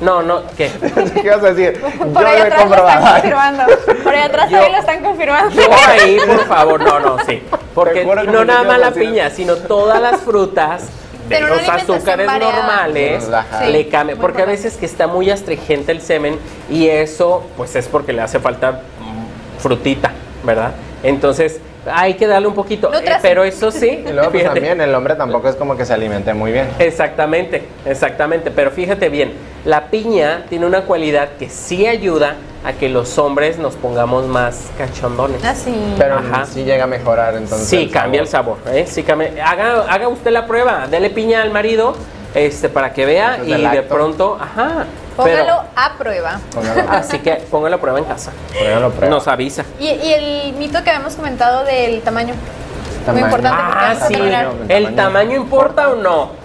No, no, ¿qué? ¿Qué ibas a decir? Por Yo ahí lo he atrás lo están comprobado. confirmando. Por ahí atrás Yo- también lo están confirmando. Yo ahí, por favor, no, no, sí. Porque no nada más la piña, sino todas las frutas de Pero una los azúcares variada. normales le muy Porque a veces que está muy astringente el semen y eso, pues es porque le hace falta mm, frutita, ¿verdad? Entonces, hay que darle un poquito. No Eh, pero eso sí, Y luego pues, también el hombre tampoco es como que se alimente muy bien. Exactamente, exactamente. Pero fíjate bien, la piña tiene una cualidad que sí ayuda a que los hombres nos pongamos más cachondones. Así. Pero Ajá. sí llega a mejorar entonces. sí, cambia el sabor. ¿eh? Sí cambia. Haga, haga usted la prueba, dele piña al marido este, para que vea y de pronto, ajá. Póngalo a prueba. Póngalo, Así que póngalo a prueba en casa. póngalo a prueba. Nos avisa. Y, y el mito que habíamos comentado del tamaño. Tamaño. Muy importante porque Ah, sí. ¿El tamaño. tamaño importa o no?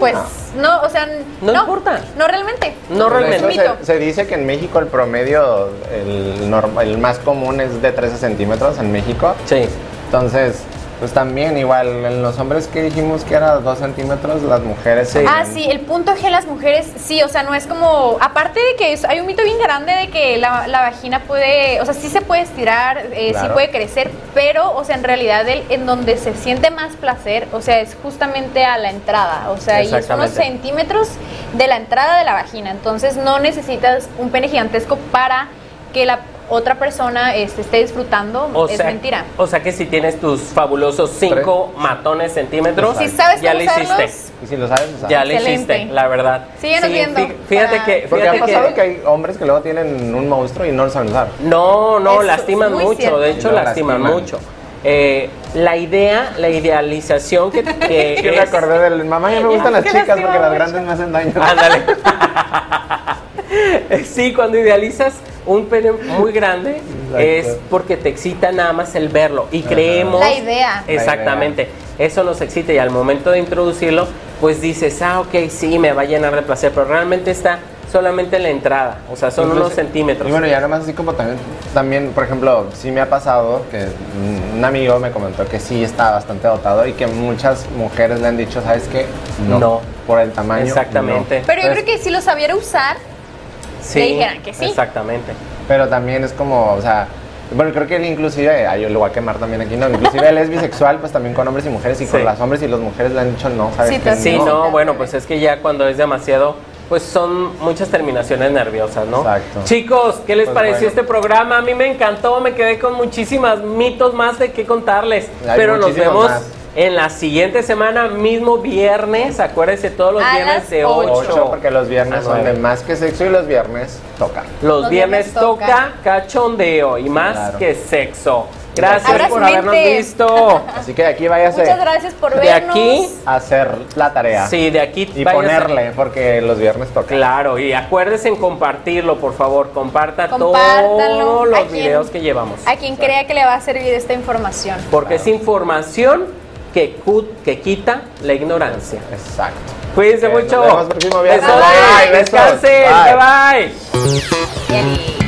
Pues no, o sea, No importa. No realmente. No realmente. hecho, se, se dice que en México el promedio, el, norma- el más común es de 13 centímetros en México. Sí. Entonces, pues también igual, en los hombres que dijimos que era 2 centímetros, las mujeres Sí. Ah, sí, el punto G las mujeres, sí, o sea, no es como, aparte de que hay un mito bien grande de que la, la vagina puede, o sea, sí se puede estirar, eh, sí puede crecer, pero, o sea, en realidad el, en donde se siente más placer, o sea, es justamente a la entrada, o sea, y es unos centímetros de la entrada de la vagina, entonces no necesitas un pene gigantesco para que la otra persona este, esté disfrutando, O es sea, mentira. O sea que si tienes tus fabulosos 5 matones centímetros, Si sabes ya le hiciste. Y si lo sabes, lo sabes. Ya le Excelente. hiciste, la verdad. Síguenos Sí, viendo fí- Fíjate para- que, Porque ha pasado que, que hay hombres que luego tienen un monstruo y no lo saben usar. no, no, Eso lastiman mucho. cierto. De hecho, Lo lastiman, lastiman. mucho. Eh, la idea, la idealización que, que Que me acordé del mamá, ya me gustan las chicas porque las grandes me hacen daño. Ándale. sí, cuando idealizas un pene muy grande Exacto. es porque te excita nada más el verlo y creemos La idea. Exactamente. Eso nos excita y al momento de introducirlo, pues dices, ah, ok, sí, me va a llenar de placer, pero realmente está solamente en la entrada, o sea, son Incluso- unos centímetros. Y bueno, ya nomás así como también, también, por ejemplo, sí me ha pasado que un amigo me comentó que sí está bastante dotado y que muchas mujeres le han dicho, ¿sabes qué? No. Por el tamaño. Exactamente. no. Pero yo Entonces, creo que si lo sabiera usar, dijeran que sí. Exactamente. Pero también es como, o sea, bueno, creo que él inclusive, ay, yo lo voy a quemar también aquí, no, inclusive él es bisexual, pues también con hombres y mujeres y con las hombres y las mujeres le han dicho no, ¿sabes Sí, pues Sí, No. no, bueno, pues es que ya cuando es demasiado, pues son muchas terminaciones nerviosas, ¿no? Exacto. Chicos, ¿qué les Pues pareció bueno. este programa? A mí me encantó, me quedé con muchísimas mitos más de qué contarles. Hay Pero nos vemos más. En la siguiente semana, mismo viernes, acuérdense todos los A viernes de ocho. 8. Ocho, porque los viernes a son de más que sexo y los viernes toca. Los, Los viernes, viernes toca. toca. cachondeo y más Claro. que sexo. Gracias por habernos visto. Así que de aquí váyase Muchas gracias por De vernos. aquí, a hacer la tarea. Sí, de aquí Y váyase- ponerle, porque los viernes toca. Claro, y acuérdense en compartirlo, por favor. Comparta todos ¿A los videos que llevamos. A quien crea que le va a servir esta información. Porque es información que, que quita la ignorancia. Exacto. Cuídense mucho. nos vemos el próximo viernes. Bye, besos. Descansen. Bye. bye. bye.